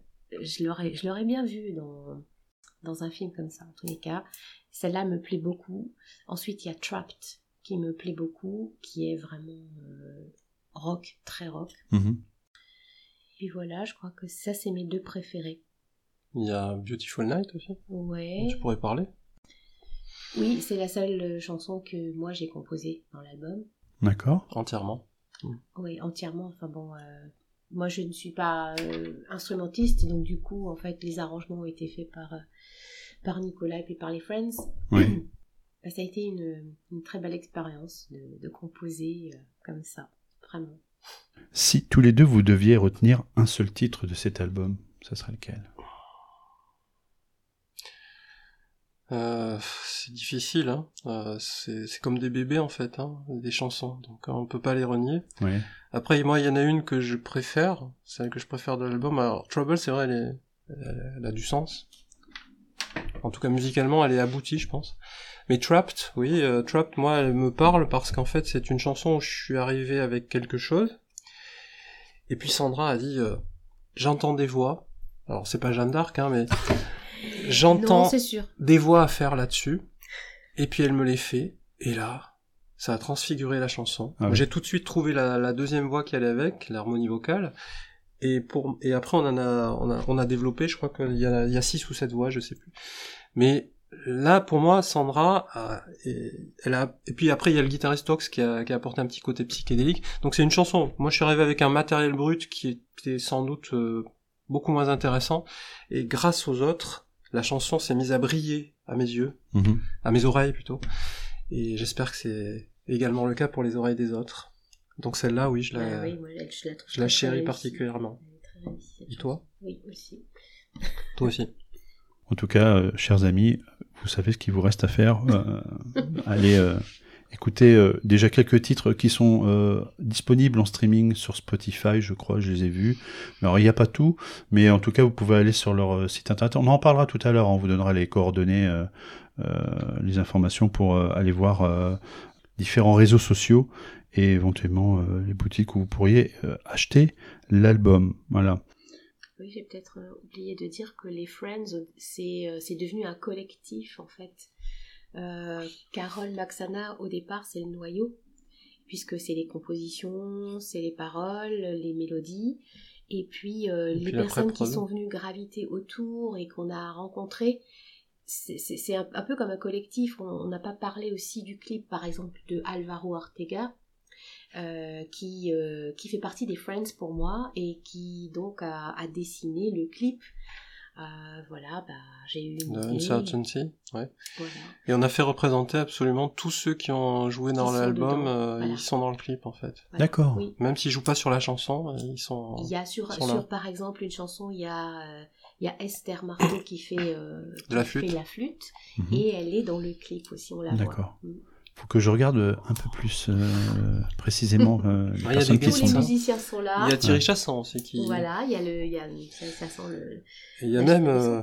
je l'aurais je l'aurais bien vu dans dans un film comme ça en tous les cas celle-là me plaît beaucoup ensuite il y a Trapped qui me plaît beaucoup qui est vraiment euh, rock très rock Mhm. et voilà je crois que ça c'est mes deux préférés Il y a Beautiful Night aussi. ouais Tu pourrais parler? Oui c'est la seule euh, chanson que moi j'ai composée dans l'album D'accord. Entièrement. Oui, entièrement. Enfin bon, euh, moi je ne suis pas euh, instrumentiste, donc du coup, en fait, les arrangements ont été faits par, euh, par Nicolas et puis par les Friends. Oui. Bah, ça a été une, une très belle expérience de, de composer euh, comme ça, vraiment. Si tous les deux vous deviez retenir un seul titre de cet album, ça serait lequel? Euh, c'est difficile, hein. Euh, c'est c'est comme des bébés en fait, hein, des chansons. Donc euh, on peut pas les renier. Oui. Après, moi, il y en a une que je préfère, celle que je préfère de l'album. Alors, Trouble, c'est vrai, elle, est- elle- elle a du sens. En tout cas, musicalement, elle est aboutie, je pense. Mais Trapped, oui, euh, Trapped, moi, elle me parle parce qu'en fait, c'est une chanson où je suis arrivé avec quelque chose. Et puis Sandra a dit, euh, j'entends des voix. Alors, c'est pas Jeanne d'Arc, hein, mais j'entends des voix à faire là-dessus, et puis elle me les fait, et là, ça a transfiguré la chanson. Ah oui. J'ai tout de suite trouvé la, la deuxième voix qui allait avec, l'harmonie vocale, et pour et après on en a on a on a développé, je crois qu'il y a il y a six ou sept voix, je sais plus. Mais là pour moi Sandra a, elle a et puis après il y a le guitariste Tox qui a qui a apporté un petit côté psychédélique. Donc c'est une chanson. Moi je suis arrivé avec un matériel brut qui était sans doute euh, beaucoup moins intéressant et grâce aux autres, la chanson s'est mise à briller à mes yeux, Mhm. à mes oreilles plutôt. Et j'espère que c'est également le cas pour les oreilles des autres. Donc celle-là, oui, je la, Ah oui, moi, elle, je la trouve je la très, très chéris réussie. particulièrement. Et toi. Oui, aussi. Toi aussi. En tout cas, euh, chers amis, vous savez ce qu'il vous reste à faire. euh, allez euh, écouter euh, déjà quelques titres qui sont euh, disponibles en streaming sur Spotify, je crois, je les ai vus. Alors il n'y a pas tout, mais en tout cas vous pouvez aller sur leur euh, site internet. On en parlera tout à l'heure, on vous donnera les coordonnées, les informations pour aller voir différents réseaux sociaux et éventuellement les boutiques où vous pourriez acheter l'album. Voilà. Oui, j'ai peut-être oublié de dire que les Friends, c'est devenu un collectif en fait. Euh, Carole Maxana, au départ, c'est le noyau, puisque c'est les compositions, c'est les paroles, les mélodies, et puis euh, Et les personnes qui sont venues graviter autour et qu'on a rencontrées. C'est un, un peu comme un collectif. On on n'a pas parlé aussi du clip, par exemple, de Alvaro Ortega, euh, qui, euh, qui fait partie des Friends pour moi et qui donc a, a dessiné le clip. Euh, voilà, bah, j'ai eu une. Uncertainty, ouais. Voilà. Et on a fait représenter absolument tous ceux qui ont joué dans l'album, euh, voilà. ils sont dans le clip en fait. Voilà. D'accord. Oui. Même s'ils jouent pas sur la chanson, euh, ils sont. Il y a sur, sur par exemple une chanson, il y a, euh, il y a Esther Marteau qui fait, euh, De la qui flûte. fait la flûte Mhm. et elle est dans le clip aussi, on la voit. D'accord. Mm. Faut que je regarde euh, un peu plus euh, précisément euh, les Ah, il y a personnes qui Tous sont les là. musiciens sont là. Il y a Thierry Ouais. Chassan aussi qui. Voilà, il y a le, il y a, ça, ça sent le, Et il y a même euh,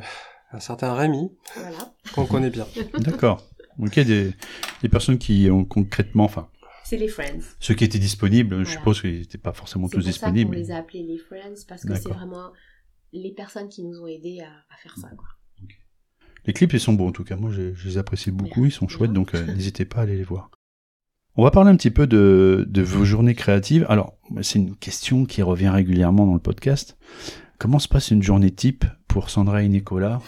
un certain Rémi voilà. qu'on connaît bien. D'accord. Ok, des, des personnes qui ont concrètement, enfin, C'est les Friends. ceux qui étaient disponibles, je suppose qu'ils n'étaient pas forcément C'est tous pour ça qu'on disponibles. les a appelés les Friends parce que c'est vraiment les personnes qui nous ont aidés à, à faire ça. Quoi. Les clips, ils sont bons en tout cas. Moi, je, je les apprécie beaucoup. Ils sont chouettes, donc euh, n'hésitez pas à aller les voir. On va parler un petit peu de, de vos journées créatives. Alors, c'est une question qui revient régulièrement dans le podcast. Comment se passe une journée type pour Sandra et Nicolas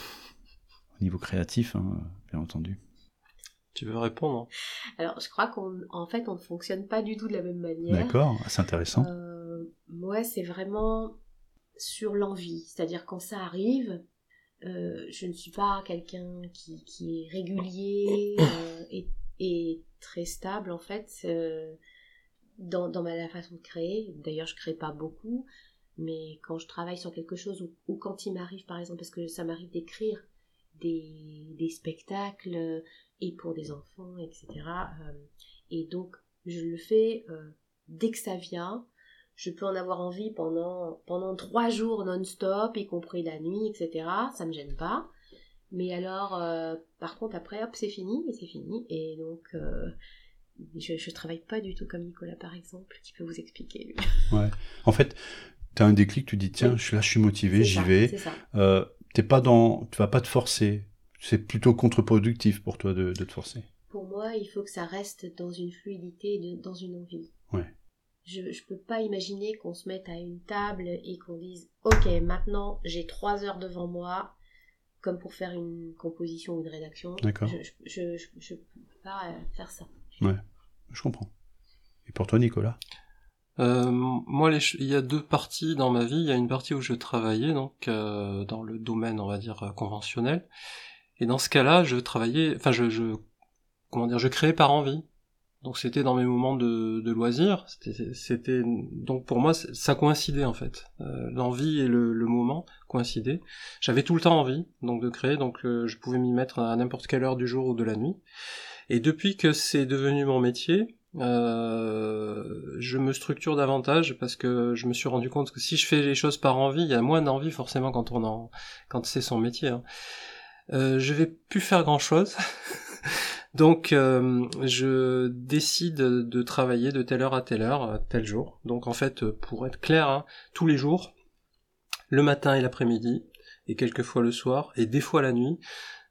au niveau créatif, hein, bien entendu? Tu veux répondre? Alors, je crois qu'en en fait, on ne fonctionne pas du tout de la même manière. D'accord, c'est intéressant. Euh, ouais, c'est vraiment sur l'envie. C'est-à-dire quand ça arrive, euh, je ne suis pas quelqu'un qui, qui est régulier euh, et, et très stable en fait euh, dans, dans ma la façon de créer. D'ailleurs, je crée pas beaucoup, mais quand je travaille sur quelque chose ou, ou quand il m'arrive par exemple, parce que ça m'arrive d'écrire des, des spectacles et pour des enfants, etc. et donc, je le fais dès que ça vient. Je peux en avoir envie pendant, pendant trois jours non-stop, y compris la nuit, etc. Ça me gêne pas. Mais alors, euh, par contre, après, hop, c'est fini, et c'est fini. Et donc, euh, je, je travaille pas du tout comme Nicolas, par exemple, qui peut vous expliquer. lui. En fait, tu as un déclic, tu dis tiens, je suis là, je suis motivé, j'y vais. Euh, t'es pas dans, tu vas pas te forcer. C'est plutôt contre-productif pour toi de, de te forcer. Pour moi, il faut que ça reste dans une fluidité, de- dans une envie. Ouais. Je, je peux pas imaginer qu'on se mette à une table et qu'on dise Ok, maintenant j'ai trois heures devant moi, comme pour faire une composition ou une rédaction. D'accord. Je, je, je, je- je peux pas euh, faire ça. Je comprends. Et pour toi, Nicolas Euh, moi, il y a deux parties dans ma vie. Il y a une partie où je travaillais, donc euh, dans le domaine, on va dire euh, conventionnel. Et dans ce cas-là, je travaillais, enfin, je, je, comment dire, je créais par envie. Donc c'était dans mes moments de, de loisirs. C'était, donc pour moi, ça coïncidait en fait. Euh, L'envie et le, moment coïncidaient. J'avais tout le temps envie, donc de créer. Donc euh, je pouvais m'y mettre à n'importe quelle heure du jour ou de la nuit. Et depuis que c'est devenu mon métier, euh, je me structure davantage parce que je me suis rendu compte que si je fais les choses par envie, il y a moins d'envie forcément quand on en, quand c'est son métier. Hein. Je vais plus faire grand chose. Donc euh, je décide de travailler de telle heure à telle heure, tel jour. Donc en fait, pour être clair, hein, tous les jours, le matin et l'après-midi, et quelquefois le soir, et des fois la nuit,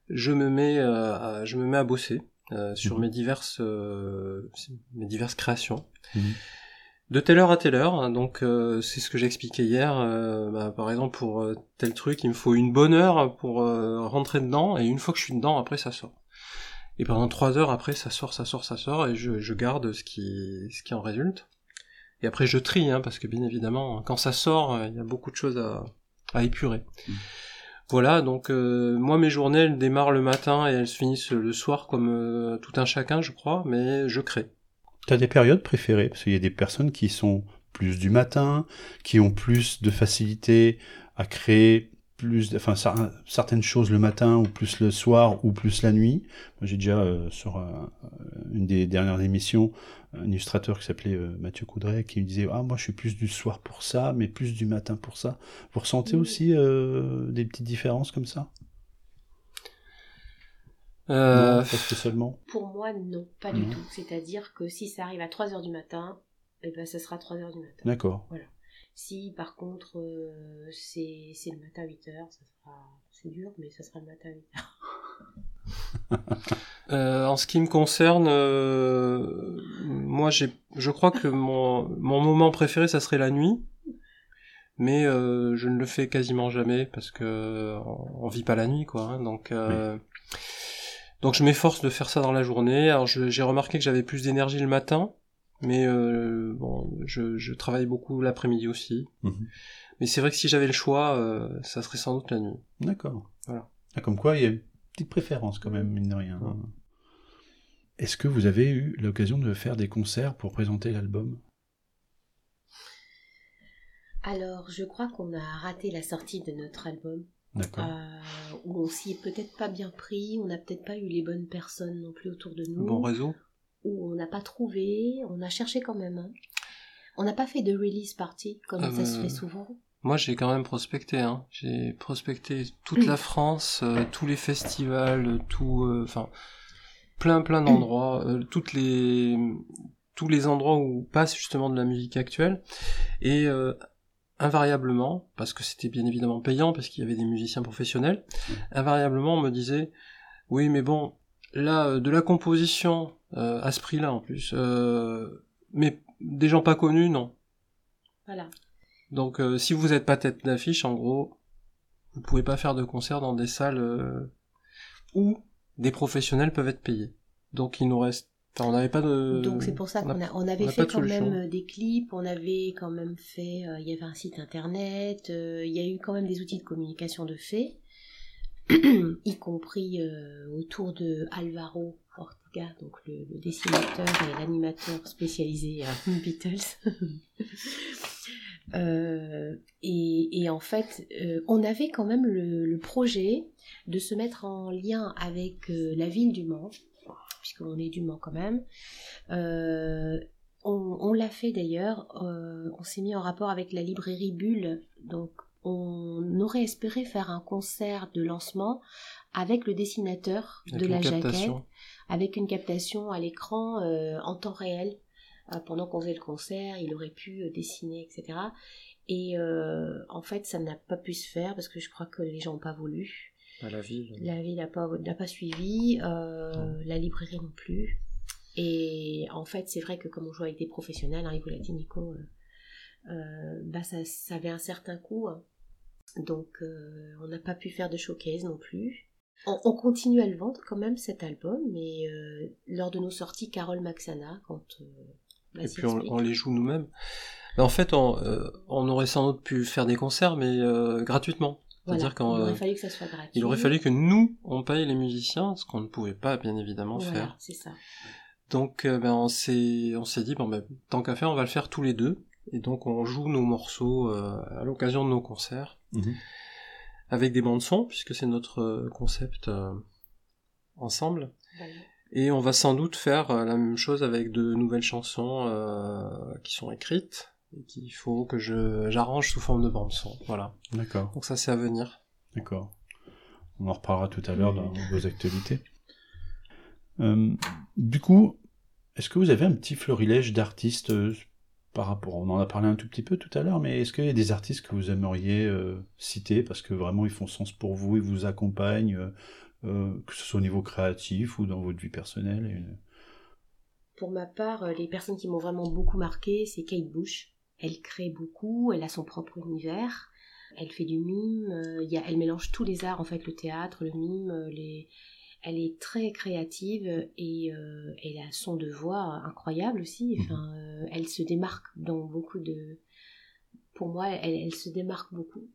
je me mets, euh, à, je me mets à bosser euh, sur Mhm. mes diverses, euh, mes diverses créations. Mhm. De telle heure à telle heure, hein, donc euh, c'est ce que j'expliquais hier. euh, bah, par exemple, pour euh, tel truc, il me faut une bonne heure pour rentrer dedans, et une fois que je suis dedans, après ça sort. Et pendant trois heures après, ça sort, ça sort, ça sort, et je, je garde ce qui, ce qui en résulte. Et après, je trie, hein, parce que bien évidemment, quand ça sort, euh, il y a beaucoup de choses à, à épurer. Mhm. Voilà, donc euh, moi mes journées elles démarrent le matin et elles se finissent le soir comme euh, tout un chacun, je crois, mais je crée. T'as des périodes préférées? Parce qu'il y a des personnes qui sont plus du matin, qui ont plus de facilité à créer plus, enfin cer- certaines choses le matin ou plus le soir ou plus la nuit. Moi, j'ai déjà euh, sur euh, une des dernières émissions un illustrateur qui s'appelait euh, Mathieu Coudray qui me disait ah moi je suis plus du soir pour ça, mais plus du matin pour ça. Vous ressentez Mhm. aussi euh, des petites différences comme ça? Euh, Non, pas spécialement. Pour moi, non, pas du Non. tout. C'est-à-dire que si ça arrive à 3h du matin, eh ben, ça sera 3h du matin. D'accord. Si par contre euh, c'est c'est le matin à 8h, ça sera. C'est dur, mais ça sera le matin à 8h. Euh, en ce qui me concerne, euh, moi, j'ai, je crois que mon, mon moment préféré, ça serait la nuit. Mais euh, je ne le fais quasiment jamais parce que on, on vit pas la nuit, quoi. hein, donc, euh, donc je m'efforce de faire ça dans la journée. Alors, j'ai remarqué que j'avais plus d'énergie le matin, mais euh, bon, je, je travaille beaucoup l'après-midi aussi. Mhm. Mais c'est vrai que si j'avais le choix, euh, ça serait sans doute la nuit. D'accord. Voilà. Ah, Comme quoi, il y a une petite préférence quand même, mine de rien. Ouais. Est-ce que vous avez eu l'occasion de faire des concerts pour présenter l'album? Alors, je crois qu'on a raté la sortie de notre album, D'accord. euh, où on s'y est peut-être pas bien pris, on n'a peut-être pas eu les bonnes personnes non plus autour de nous, Bon réseau. Où on n'a pas trouvé, on a cherché quand même. hein. On n'a pas fait de release party comme ça se bah, fait souvent. Moi, j'ai quand même prospecté. Hein. J'ai prospecté toute la France, euh, tous les festivals, tout, euh, enfin, plein, plein d'endroits, euh, toutes les, tous les endroits où passe justement de la musique actuelle, et euh, invariablement, parce que c'était bien évidemment payant, parce qu'il y avait des musiciens professionnels, invariablement, on me disait, oui, mais bon, là, euh, de la composition euh, à ce prix-là en plus, euh, mais des gens pas connus, non. Voilà. Donc euh, si vous n'êtes pas tête d'affiche, en gros, vous pouvez pas faire de concert dans des salles euh, où des professionnels peuvent être payés. Donc il nous reste... Enfin, on n'avait pas de... Donc c'est pour ça qu'on a, on avait on a fait quand solution. même des clips, on avait quand même fait, euh, il y avait un site internet, euh, il y a eu quand même des outils de communication de fait, y compris euh, autour de Alvaro Ortega, donc le, dessinateur et l'animateur spécialisé à Beatles. Euh, et, en fait, euh, on avait quand même le, projet de se mettre en lien avec la ville du Mans, puisqu'on est du Mans quand même. On on l'a fait d'ailleurs, on s'est mis en rapport avec la librairie Bulle, donc on aurait espéré faire un concert de lancement avec le dessinateur avec de la jaquette, avec une captation à l'écran euh, en temps réel. Euh, pendant qu'on faisait le concert, il aurait pu euh, dessiner, etc. Et en fait, ça n'a pas pu se faire parce que je crois que les gens n'ont pas voulu. à la ville. La ville n'a pas, suivi, la librairie non plus. Et en fait, c'est vrai que comme on joue avec des professionnels, hein, il vous l'a dit Nico, bah ça, ça avait un certain coût. hein. Donc euh, on n'a pas pu faire de showcase non plus. On, on continue à le vendre quand même cet album, mais euh, lors de nos sorties, Carole Maxana, quand... euh, Et puis on, les joue nous-mêmes. En fait, on, on aurait sans doute pu faire des concerts, mais gratuitement. Voilà. Il aurait fallu que ça soit gratuit. Il aurait fallu que nous, on paye les musiciens, ce qu'on ne pouvait pas, bien évidemment, Voilà, faire. c'est ça. Donc, ben, on s'est, on s'est dit, bon, ben, tant qu'à faire, on va le faire tous les deux. Et donc, on joue nos morceaux à l'occasion de nos concerts, Mhm. avec des bandes son, puisque c'est notre euh, concept euh, ensemble. Voilà. Et on va sans doute faire euh, la même chose avec de nouvelles chansons euh, qui sont écrites et qu'il faut que je j'arrange sous forme de bande son. Voilà. D'accord, Donc ça, c'est à venir. d'accord. On en reparlera tout à l'heure dans vos actualités. Euh, du coup, est-ce que vous avez un petit florilège d'artistes par rapport, on en a parlé un tout petit peu tout à l'heure, mais est-ce qu'il y a des artistes que vous aimeriez euh, citer? Parce que vraiment ils font sens pour vous, ils vous accompagnent, euh, euh, que ce soit au niveau créatif ou dans votre vie personnelle Pour ma part, les personnes qui m'ont vraiment beaucoup marqué, c'est Kate Bush. Elle crée beaucoup, elle a son propre univers, elle fait du mime, elle mélange tous les arts, en fait, le théâtre, le mime, les... elle est très créative et euh, elle a son de voix incroyable aussi. Enfin, euh, elle se démarque dans beaucoup de... Pour moi, elle, elle se démarque beaucoup.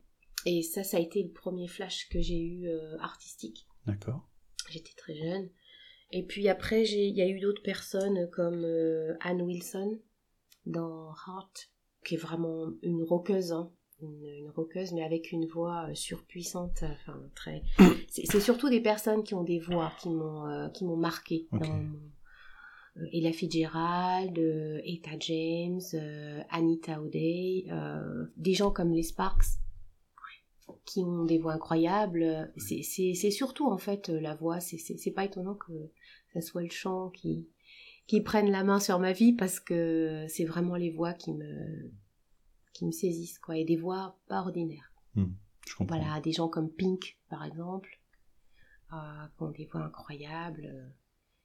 Et ça, ça a été le premier flash que j'ai eu euh, artistique. D'accord. J'étais très jeune. Et puis après, j'ai- il y a eu d'autres personnes comme euh, Anne Wilson dans Heart, qui est vraiment une rockeuse. hein. Une, une rockeuse, mais avec une voix euh, surpuissante. Enfin, très. C'est surtout des personnes qui ont des voix qui m'ont euh, qui m'ont marqué. Ok. Dans euh, Ella Fitzgerald, euh, Etta James, euh, Anita O'Day, euh, des gens comme les Sparks qui ont des voix incroyables. C'est- C'est c'est surtout en fait euh, la voix. C'est pas étonnant que ça soit le chant qui qui prenne la main sur ma vie parce que c'est vraiment les voix qui me qui me saisissent quoi et des voix pas ordinaires. Je comprends. Voilà, des gens comme Pink par exemple euh, qui ont des voix incroyables.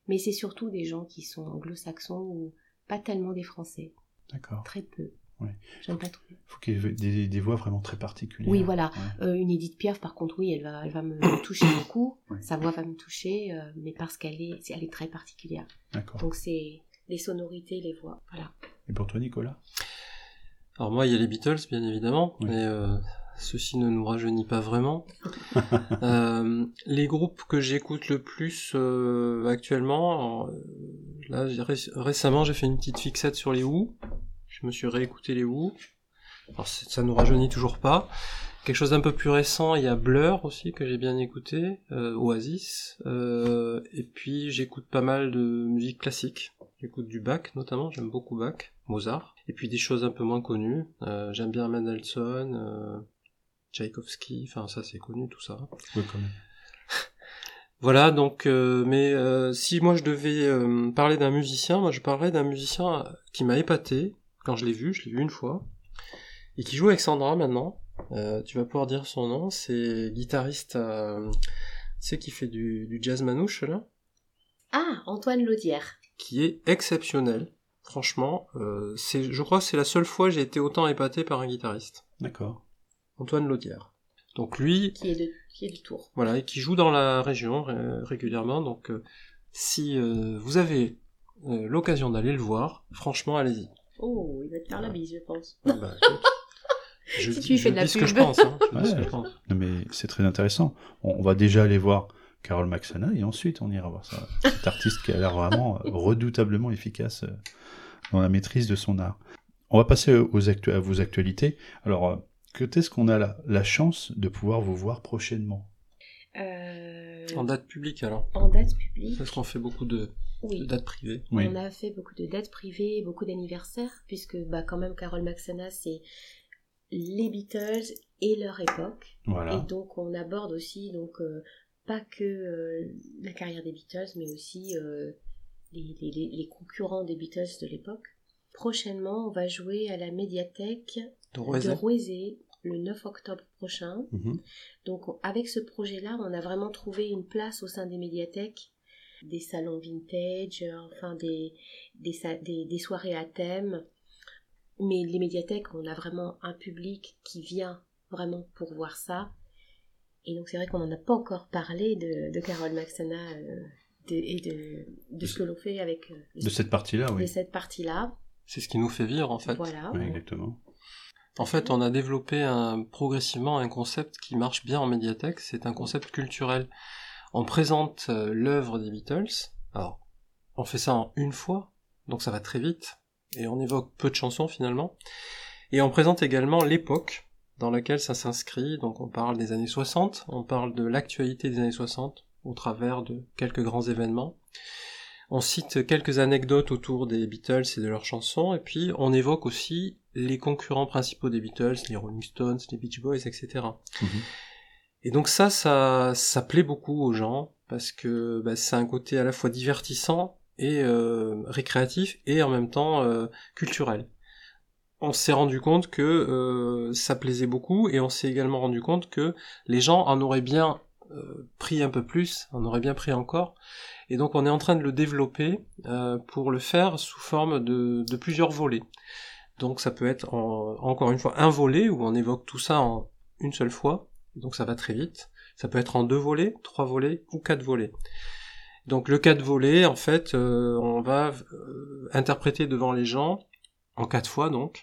Mais c'est surtout des gens qui sont anglo-saxons ou pas tellement des Français, D'accord. très peu. Ouais. J'aime pas trop. faut qu'il y ait des, des voix vraiment très particulières. Oui, voilà. Ouais. Euh, une Edith Piaf, par contre, oui, elle va, elle va me toucher beaucoup. Ouais. Sa voix va me toucher, euh, mais parce qu'elle est, elle est très particulière. D'accord. Donc c'est les sonorités, les voix, voilà. Et pour toi, Nicolas? Alors moi, il y a les Beatles, bien évidemment, Oui. mais euh, ceci ne nous rajeunit pas vraiment. Euh, les groupes que j'écoute le plus euh, actuellement, euh, là ré- récemment j'ai fait une petite fixette sur les Who. Je me suis réécouté les Who. Alors ça nous rajeunit toujours pas. Quelque chose d'un peu plus récent, il y a Blur aussi que j'ai bien écouté, euh, Oasis, euh, et puis j'écoute pas mal de musique classique. J'écoute du Bach notamment, j'aime beaucoup Bach, Mozart, et puis des choses un peu moins connues. Euh, j'aime bien Mendelssohn, euh, Tchaïkovski, enfin ça c'est connu tout ça. Oui, quand même. Voilà, donc, euh, mais euh, si moi je devais euh, parler d'un musicien, moi je parlerais d'un musicien qui m'a épaté quand je l'ai vu, je l'ai vu une fois, et qui joue avec Sandra maintenant. Euh, tu vas pouvoir dire son nom, c'est guitariste, euh, tu sais, qui fait du, du jazz manouche là, Ah, Antoine Laudière. qui est exceptionnel. Franchement, euh, c'est, je crois que c'est la seule fois que j'ai été autant épaté par un guitariste. D'accord. Antoine Laudière. Donc lui, qui est de, qui est de Tours. Voilà, et qui joue dans la région euh, régulièrement. Donc, euh, si euh, vous avez euh, l'occasion d'aller le voir, franchement, allez-y. Oh, il va te faire la bise, je pense. Ah bah, écoute, je, Si tu lui fais je de la dis ce que je pub. pense. Hein, je dis ce que Ouais. je pense. Non, mais c'est très intéressant. On, on va déjà aller voir Carole Maxana et ensuite on ira voir ça. Cet artiste qui a l'air vraiment euh, redoutablement efficace euh, dans la maîtrise de son art. On va passer aux actu- à vos actualités. Alors, euh, que est-ce qu'on a la, la chance de pouvoir vous voir prochainement? Euh, En date publique, alors. en date publique, Parce qu'on fait beaucoup de, dates privées. Oui. On a fait beaucoup de dates privées, beaucoup d'anniversaires, puisque bah, quand même Carole Maxana, c'est les Beatles et leur époque. Voilà. Et donc on aborde aussi donc euh, pas que euh, la carrière des Beatles, mais aussi euh, les, les- les- les concurrents des Beatles de l'époque. Prochainement, on va jouer à la médiathèque De. Rouezé le 9 octobre prochain. Mhm. Donc on- avec ce projet-là, on a vraiment trouvé une place au sein des médiathèques, des salons vintage, euh, enfin des, des, des soirées à thème. Mais les médiathèques, on a vraiment un public qui vient vraiment pour voir ça. Et donc c'est vrai qu'on n'en a pas encore parlé de, de Carole Maxana euh, de- et de, de ce que l'on fait avec euh, De cette partie-là, de oui. cette partie-là. C'est ce qui nous fait vivre, en fait. Voilà. Oui, exactement. En fait, on a développé un, progressivement un concept qui marche bien en médiathèque. C'est un concept culturel. On présente euh, l'œuvre des Beatles. Alors, on fait ça en une fois, donc ça va très vite, et on évoque peu de chansons finalement. Et on présente également l'époque dans laquelle ça s'inscrit. Donc, on parle des années 60, on parle de l'actualité des années 60 au travers de quelques grands événements. On cite quelques anecdotes autour des Beatles et de leurs chansons, et puis on évoque aussi les concurrents principaux des Beatles, les Rolling Stones, les Beach Boys, etc. Mhm. Et donc ça, ça, ça plaît beaucoup aux gens, parce que bah, c'est un côté à la fois divertissant et euh, récréatif, et en même temps euh, culturel. On s'est rendu compte que euh, ça plaisait beaucoup, et on s'est également rendu compte que les gens en auraient bien euh, pris un peu plus, en auraient bien pris encore, et donc on est en train de le développer euh, pour le faire sous forme de, plusieurs volets. Donc ça peut être en- encore une fois un volet où on évoque tout ça en une seule fois, donc ça va très vite. Ça peut être en deux volets, trois volets ou quatre volets. Donc le quatre volets, en fait, on va interpréter devant les gens, en quatre fois donc,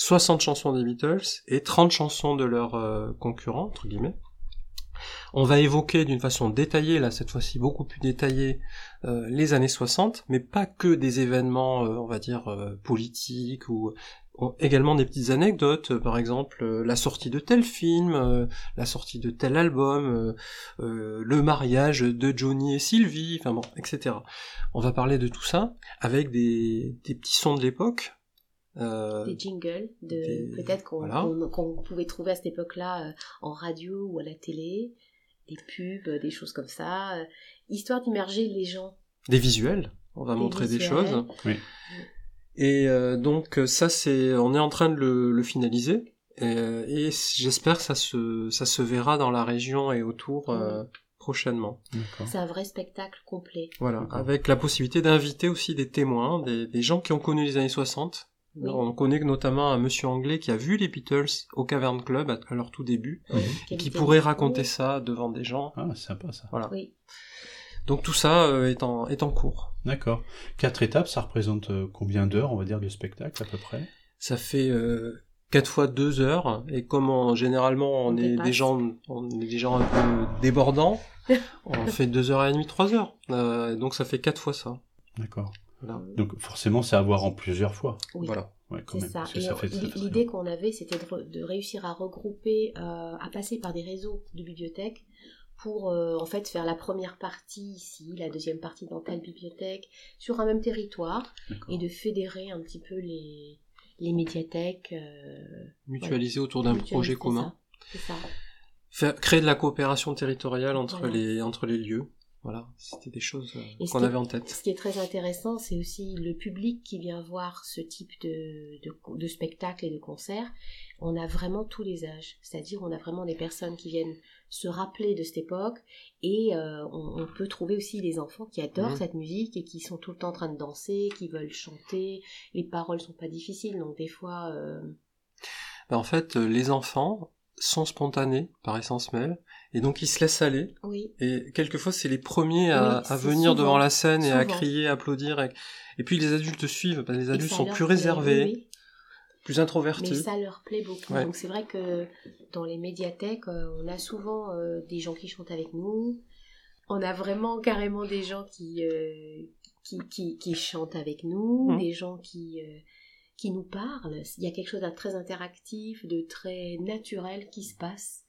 60 chansons des Beatles et 30 chansons de leurs euh, concurrents, entre guillemets. On va évoquer d'une façon détaillée, là cette fois-ci beaucoup plus détaillée, euh, les années 60, mais pas que des événements, euh, on va dire, politiques ou également des petites anecdotes, par exemple la sortie de tel film, la sortie de tel album, le mariage de Johnny et Sylvie, enfin bon, etc. On va parler de tout ça avec des, des petits sons de l'époque. Euh, Des jingles, de des- peut-être qu'on voilà. pouvait trouver à cette époque-là euh, en radio ou à la télé, des pubs, des choses comme ça, euh, histoire d'immerger les gens. des visuels, on va Des montrer des choses. Oui. Et euh, donc ça c'est, on est en train de le, le finaliser et j'espère que ça se, ça se verra dans la région et autour euh, prochainement. C'est un vrai spectacle complet. Voilà, avec la possibilité d'inviter aussi des témoins, des, des gens qui ont connu les années 60. Oui. On connaît notamment un monsieur anglais qui a vu les Beatles au Cavern Club à, leur tout début Oui, et qui habitait pourrait raconter ça devant des gens. Ah, c'est sympa ça. Voilà. Oui. Donc tout ça euh, est, en, est en cours. D'accord. Quatre étapes, ça représente euh, combien d'heures, on va dire, de spectacle à peu près? Ça fait euh, 4 fois 2 heures et comme on- généralement on, On est des gens on est des gens un peu débordants, on fait 2 heures et demie, 3 heures. Euh, donc ça fait 4 fois ça. D'accord. Voilà. Donc forcément, c'est à voir en plusieurs fois. Oui. Voilà. Ouais, C'est ça. l'idée qu'on avait, c'était de, re- de réussir à regrouper, euh, à passer par des réseaux de bibliothèques pour euh, en fait faire la première partie ici, la deuxième partie dans telle bibliothèque, sur un même territoire, et de fédérer un petit peu les, les médiathèques. euh, Mutualiser autour d'un projet c'est commun. ça, C'est ça. Faire, créer de la coopération territoriale entre Voilà. les entre les lieux. Voilà, c'était des choses euh, qu'on avait en tête. Ce qui est très intéressant, c'est aussi le public qui vient voir ce type de, de, de spectacle et de concert. On a vraiment tous les âges, c'est-à-dire on a vraiment des personnes qui viennent se rappeler de cette époque et euh, on, on peut trouver aussi des enfants qui adorent Mhm. cette musique et qui sont tout le temps en train de danser, qui veulent chanter. Les paroles sont pas difficiles, donc des fois, euh, Ben, en fait, les enfants sont spontanés par essence même et donc ils se laissent aller oui, et quelquefois c'est les premiers à, Oui, à c'est venir souvent, devant la scène et à crier, applaudir et, et puis les adultes suivent parce que les adultes sont plus réservés, oui, plus Mais introvertis. ça leur plaît beaucoup. Ouais. Donc c'est vrai que dans les médiathèques, euh, on a souvent euh, des gens qui chantent avec nous. On a vraiment carrément des gens qui, euh, qui, qui, qui chantent avec nous, Mhm. des gens qui, euh, qui nous parlent. Il y a quelque chose de très interactif, de très naturel qui se passe.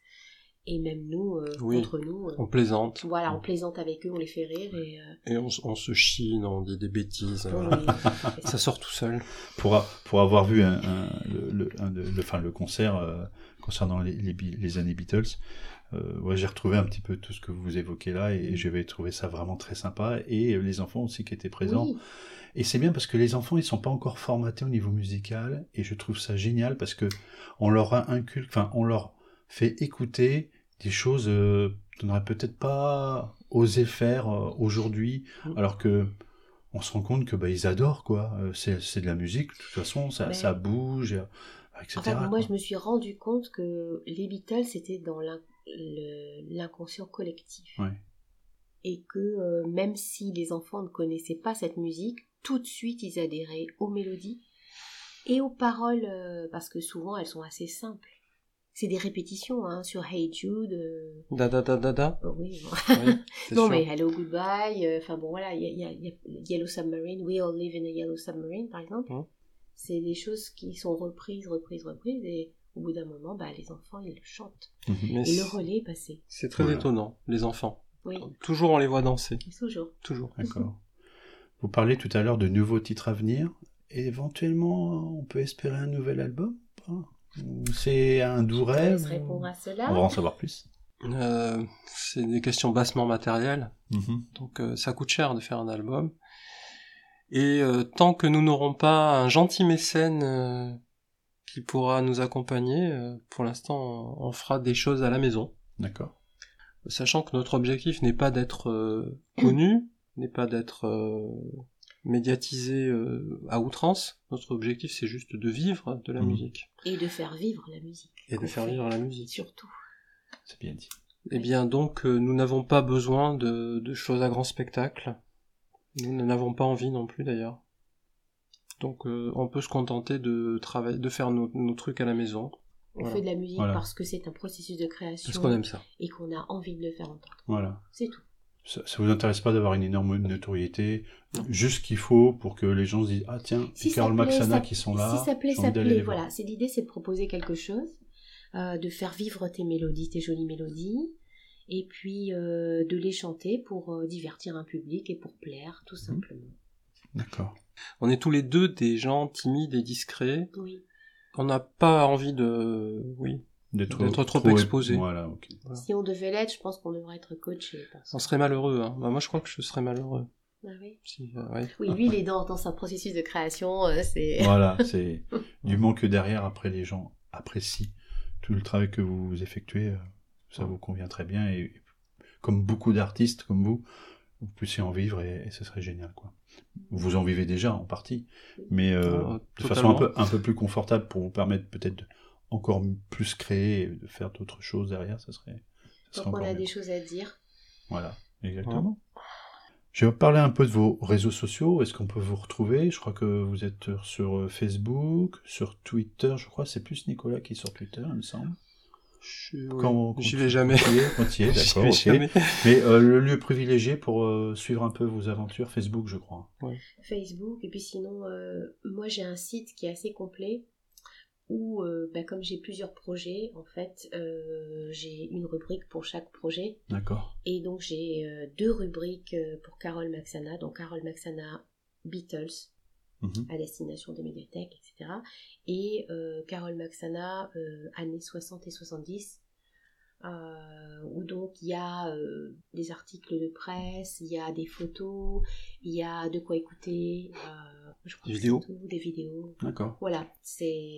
Et même nous, euh, Oui. entre nous, euh, On plaisante voilà, on plaisante avec eux, on les fait rire. Et, euh, et on, se chine, on dit des bêtises. oui, oui. Ça sort tout seul. Pour, a- pour avoir vu un, un- le, un de- le- concert euh, concernant les, les, Be- les années Beatles, euh, ouais, j'ai retrouvé un petit peu tout ce que vous évoquez là et j'avais trouvé ça vraiment très sympa. Et les enfants aussi qui étaient présents. Oui. Et c'est bien parce que les enfants, ils sont pas encore formatés au niveau musical, et je trouve ça génial parce que on leur a inculqué, enfin, on leur fait écouter des choses euh, qu'on n'aurait peut-être pas osé faire euh, aujourd'hui, Mm. alors que on se rend compte que bah ils adorent quoi. Euh, c'est c'est de la musique, de toute façon, ça, Mais- ça bouge, etc. Enfin, moi, quoi. je me suis rendu compte que les Beatles, c'était dans l'inconscient collectif. Ouais. Et que euh, même si les enfants ne connaissaient pas cette musique, tout de suite, ils adhéraient aux mélodies et aux paroles, euh, parce que souvent, elles sont assez simples. C'est des répétitions hein, sur Hey Jude. euh, Da da da da da. oh oui, Oui, non sûr. mais Hello Goodbye, euh, enfin bon voilà, il y y y a Yellow Submarine, We All Live in a Yellow Submarine par exemple. Mhm. C'est des choses qui sont reprises, reprises, reprises et au bout d'un moment, bah, les enfants ils le chantent. Mhm. Mais Et le relais est passé. c'est très Voilà. étonnant, les enfants. Oui, Toujours on les voit danser. toujours. Toujours. D'accord. Vous parlez tout à l'heure de nouveaux titres à venir. Éventuellement, on peut espérer un nouvel album ou pas? Ou C'est un doux rêve laisse répondre à On va en savoir plus. Euh, c'est des questions bassement matérielles. Mhm. Donc euh, ça coûte cher de faire un album. Et euh, tant que nous n'aurons pas un gentil mécène euh, qui pourra nous accompagner, euh, pour l'instant on fera des choses à la maison. D'accord. Sachant que notre objectif n'est pas d'être euh, connu, n'est pas d'être euh, médiatisé euh, à outrance. Notre objectif c'est juste de vivre de la Mhm. musique Et de faire vivre la musique. et de faire vivre la musique. Surtout. C'est bien dit. Eh bien donc euh, nous n'avons pas besoin de, de choses à grand spectacle. Nous n'en avons pas envie non plus d'ailleurs. Donc euh, on peut se contenter de travailler, de faire nos, nos trucs à la maison. On Voilà. fait de la musique Voilà. parce que c'est un processus de création Parce qu'on aime ça. et qu'on a envie de le faire entendre. Voilà. C'est tout. Ça, ça vous intéresse pas d'avoir une énorme notoriété, Non. juste ce qu'il faut pour que les gens se disent ah tiens, Si plaît, Maxana ça- qui sont là. Si ça plaît, j'ai ça plaît. les voir. Voilà, c'est l'idée, c'est de proposer quelque chose, euh, de faire vivre tes mélodies, tes jolies mélodies, et puis euh, de les chanter pour euh, divertir un public et pour plaire, tout simplement. D'accord. On est tous les deux des gens timides et discrets. Oui. On n'a pas envie de, oui, D'être D'être trop exposé. Voilà. Si on devait l'être, je pense qu'on devrait être coaché. parce- on serait malheureux. Hein. Bah, moi, je crois que je serais malheureux. Ah oui. Si, euh, ouais. Oui, lui, il est dans, dans son processus de création, euh, c'est... Voilà, c'est du moment que derrière, après, les gens apprécient tout le travail que vous effectuez, euh, ça vous convient très bien. Et comme beaucoup d'artistes comme vous, vous puissiez en vivre et, et ce serait génial, quoi. Vous en vivez déjà en partie, mais euh, Euh, de façon un totalement. peu, un peu plus confortable pour vous permettre peut-être de encore plus créer et de faire d'autres choses derrière, ça serait, ça serait Donc on a mieux. des choses à dire. Voilà, exactement. Je vais parler un peu de vos réseaux sociaux. Est-ce qu'on peut vous retrouver? Je crois que vous êtes sur euh, Facebook, sur Twitter. Je crois que c'est plus Nicolas qui est sur Twitter, il me semble. Je- Quand- J'y quand vais jamais. J'y d'accord, vais jamais. Mais euh, le lieu privilégié pour euh, suivre un peu vos aventures, Facebook, je crois. Facebook, et puis sinon, euh, moi j'ai un site qui est assez complet, où euh, bah, comme j'ai plusieurs projets, en fait, euh, j'ai une rubrique pour chaque projet. D'accord. Et donc j'ai euh, deux rubriques euh, pour Carole Maxana, donc Carole Maxana Beatles, Mhm. à destination des médiathèques, etc. Et Carole Maxana, années 60 et 70, euh, où donc il y a des articles de presse, il y a des photos, il y a de quoi écouter, je crois Des vidéos. tout, des vidéos. D'accord. Voilà, c'est.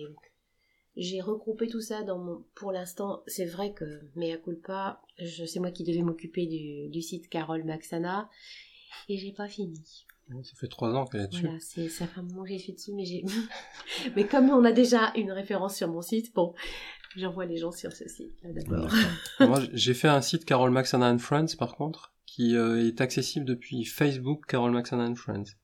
J'ai regroupé tout ça dans mon. Pour l'instant, c'est vrai que, mea culpa, je... c'est moi qui devais m'occuper du, du site Carole Maxana, et j'ai pas fini. Ça fait trois ans qu'elle est dessus. Voilà, c'est ça fait un moment que j'y suis dessus, mais j'ai. mais comme on a déjà une référence sur mon site, bon, j'envoie les gens sur ce site là d'abord. Moi, j'ai fait un site Carol Maxana and Friends, par contre, qui euh, est accessible depuis Facebook Carol Maxana and Friends.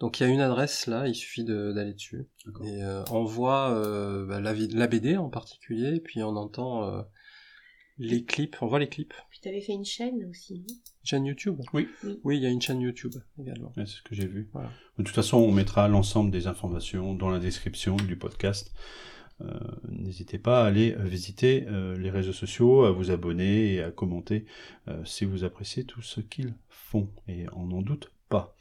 Donc il y a une adresse là, il suffit de- d'aller dessus. Et euh, on voit euh, bah, la, BD en particulier, et puis on entend euh, les clips, on voit les clips. Puis t'avais fait une chaîne aussi, non? Chaîne YouTube? Oui. Oui. Il y a une chaîne YouTube également. Ouais, c'est ce que j'ai vu. Voilà. De toute façon, on mettra l'ensemble des informations dans la description du podcast. Euh, N'hésitez pas à aller visiter euh, les réseaux sociaux, à vous abonner et à commenter euh, si vous appréciez tout ce qu'ils font. Et on n'en doute pas.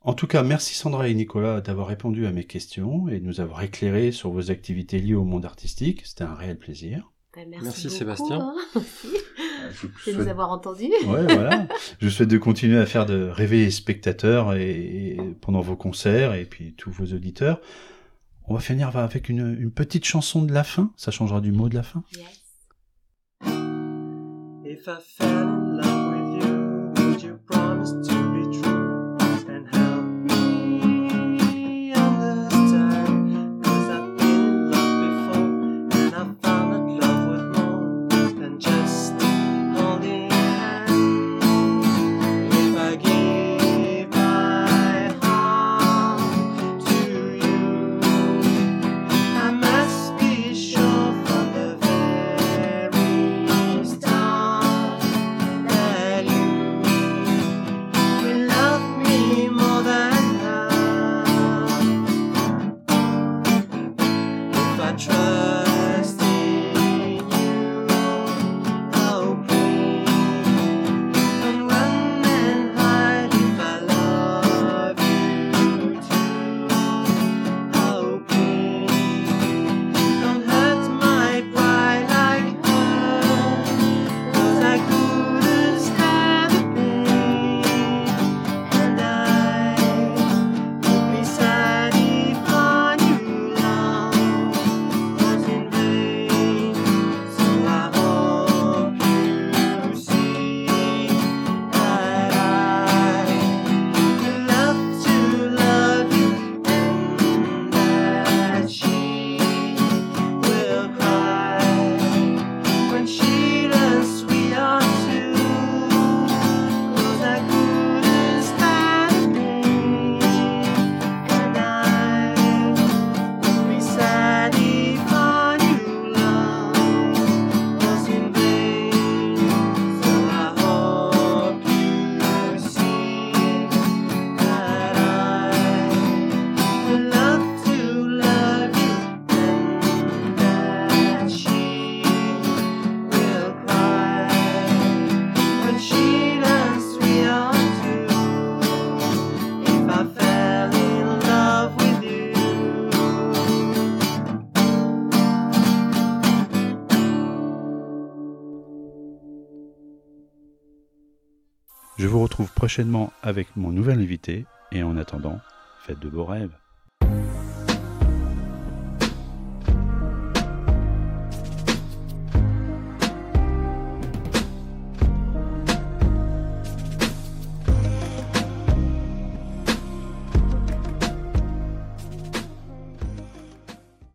En tout cas, merci Sandra et Nicolas d'avoir répondu à mes questions et de nous avoir éclairé sur vos activités liées au monde artistique. C'était un réel plaisir. Ben, merci, Merci, beaucoup, Sébastien. hein, Je de nous avoir entendus. Ouais, voilà. Je vous souhaite de continuer à faire de rêver les spectateurs et, et pendant vos concerts et puis tous vos auditeurs. On va finir avec une, une petite chanson de la fin. Ça changera du mot de la fin. Yes. If I fell in love with you, would you promise to prochainement avec mon nouvel invité et en attendant, faites de beaux rêves.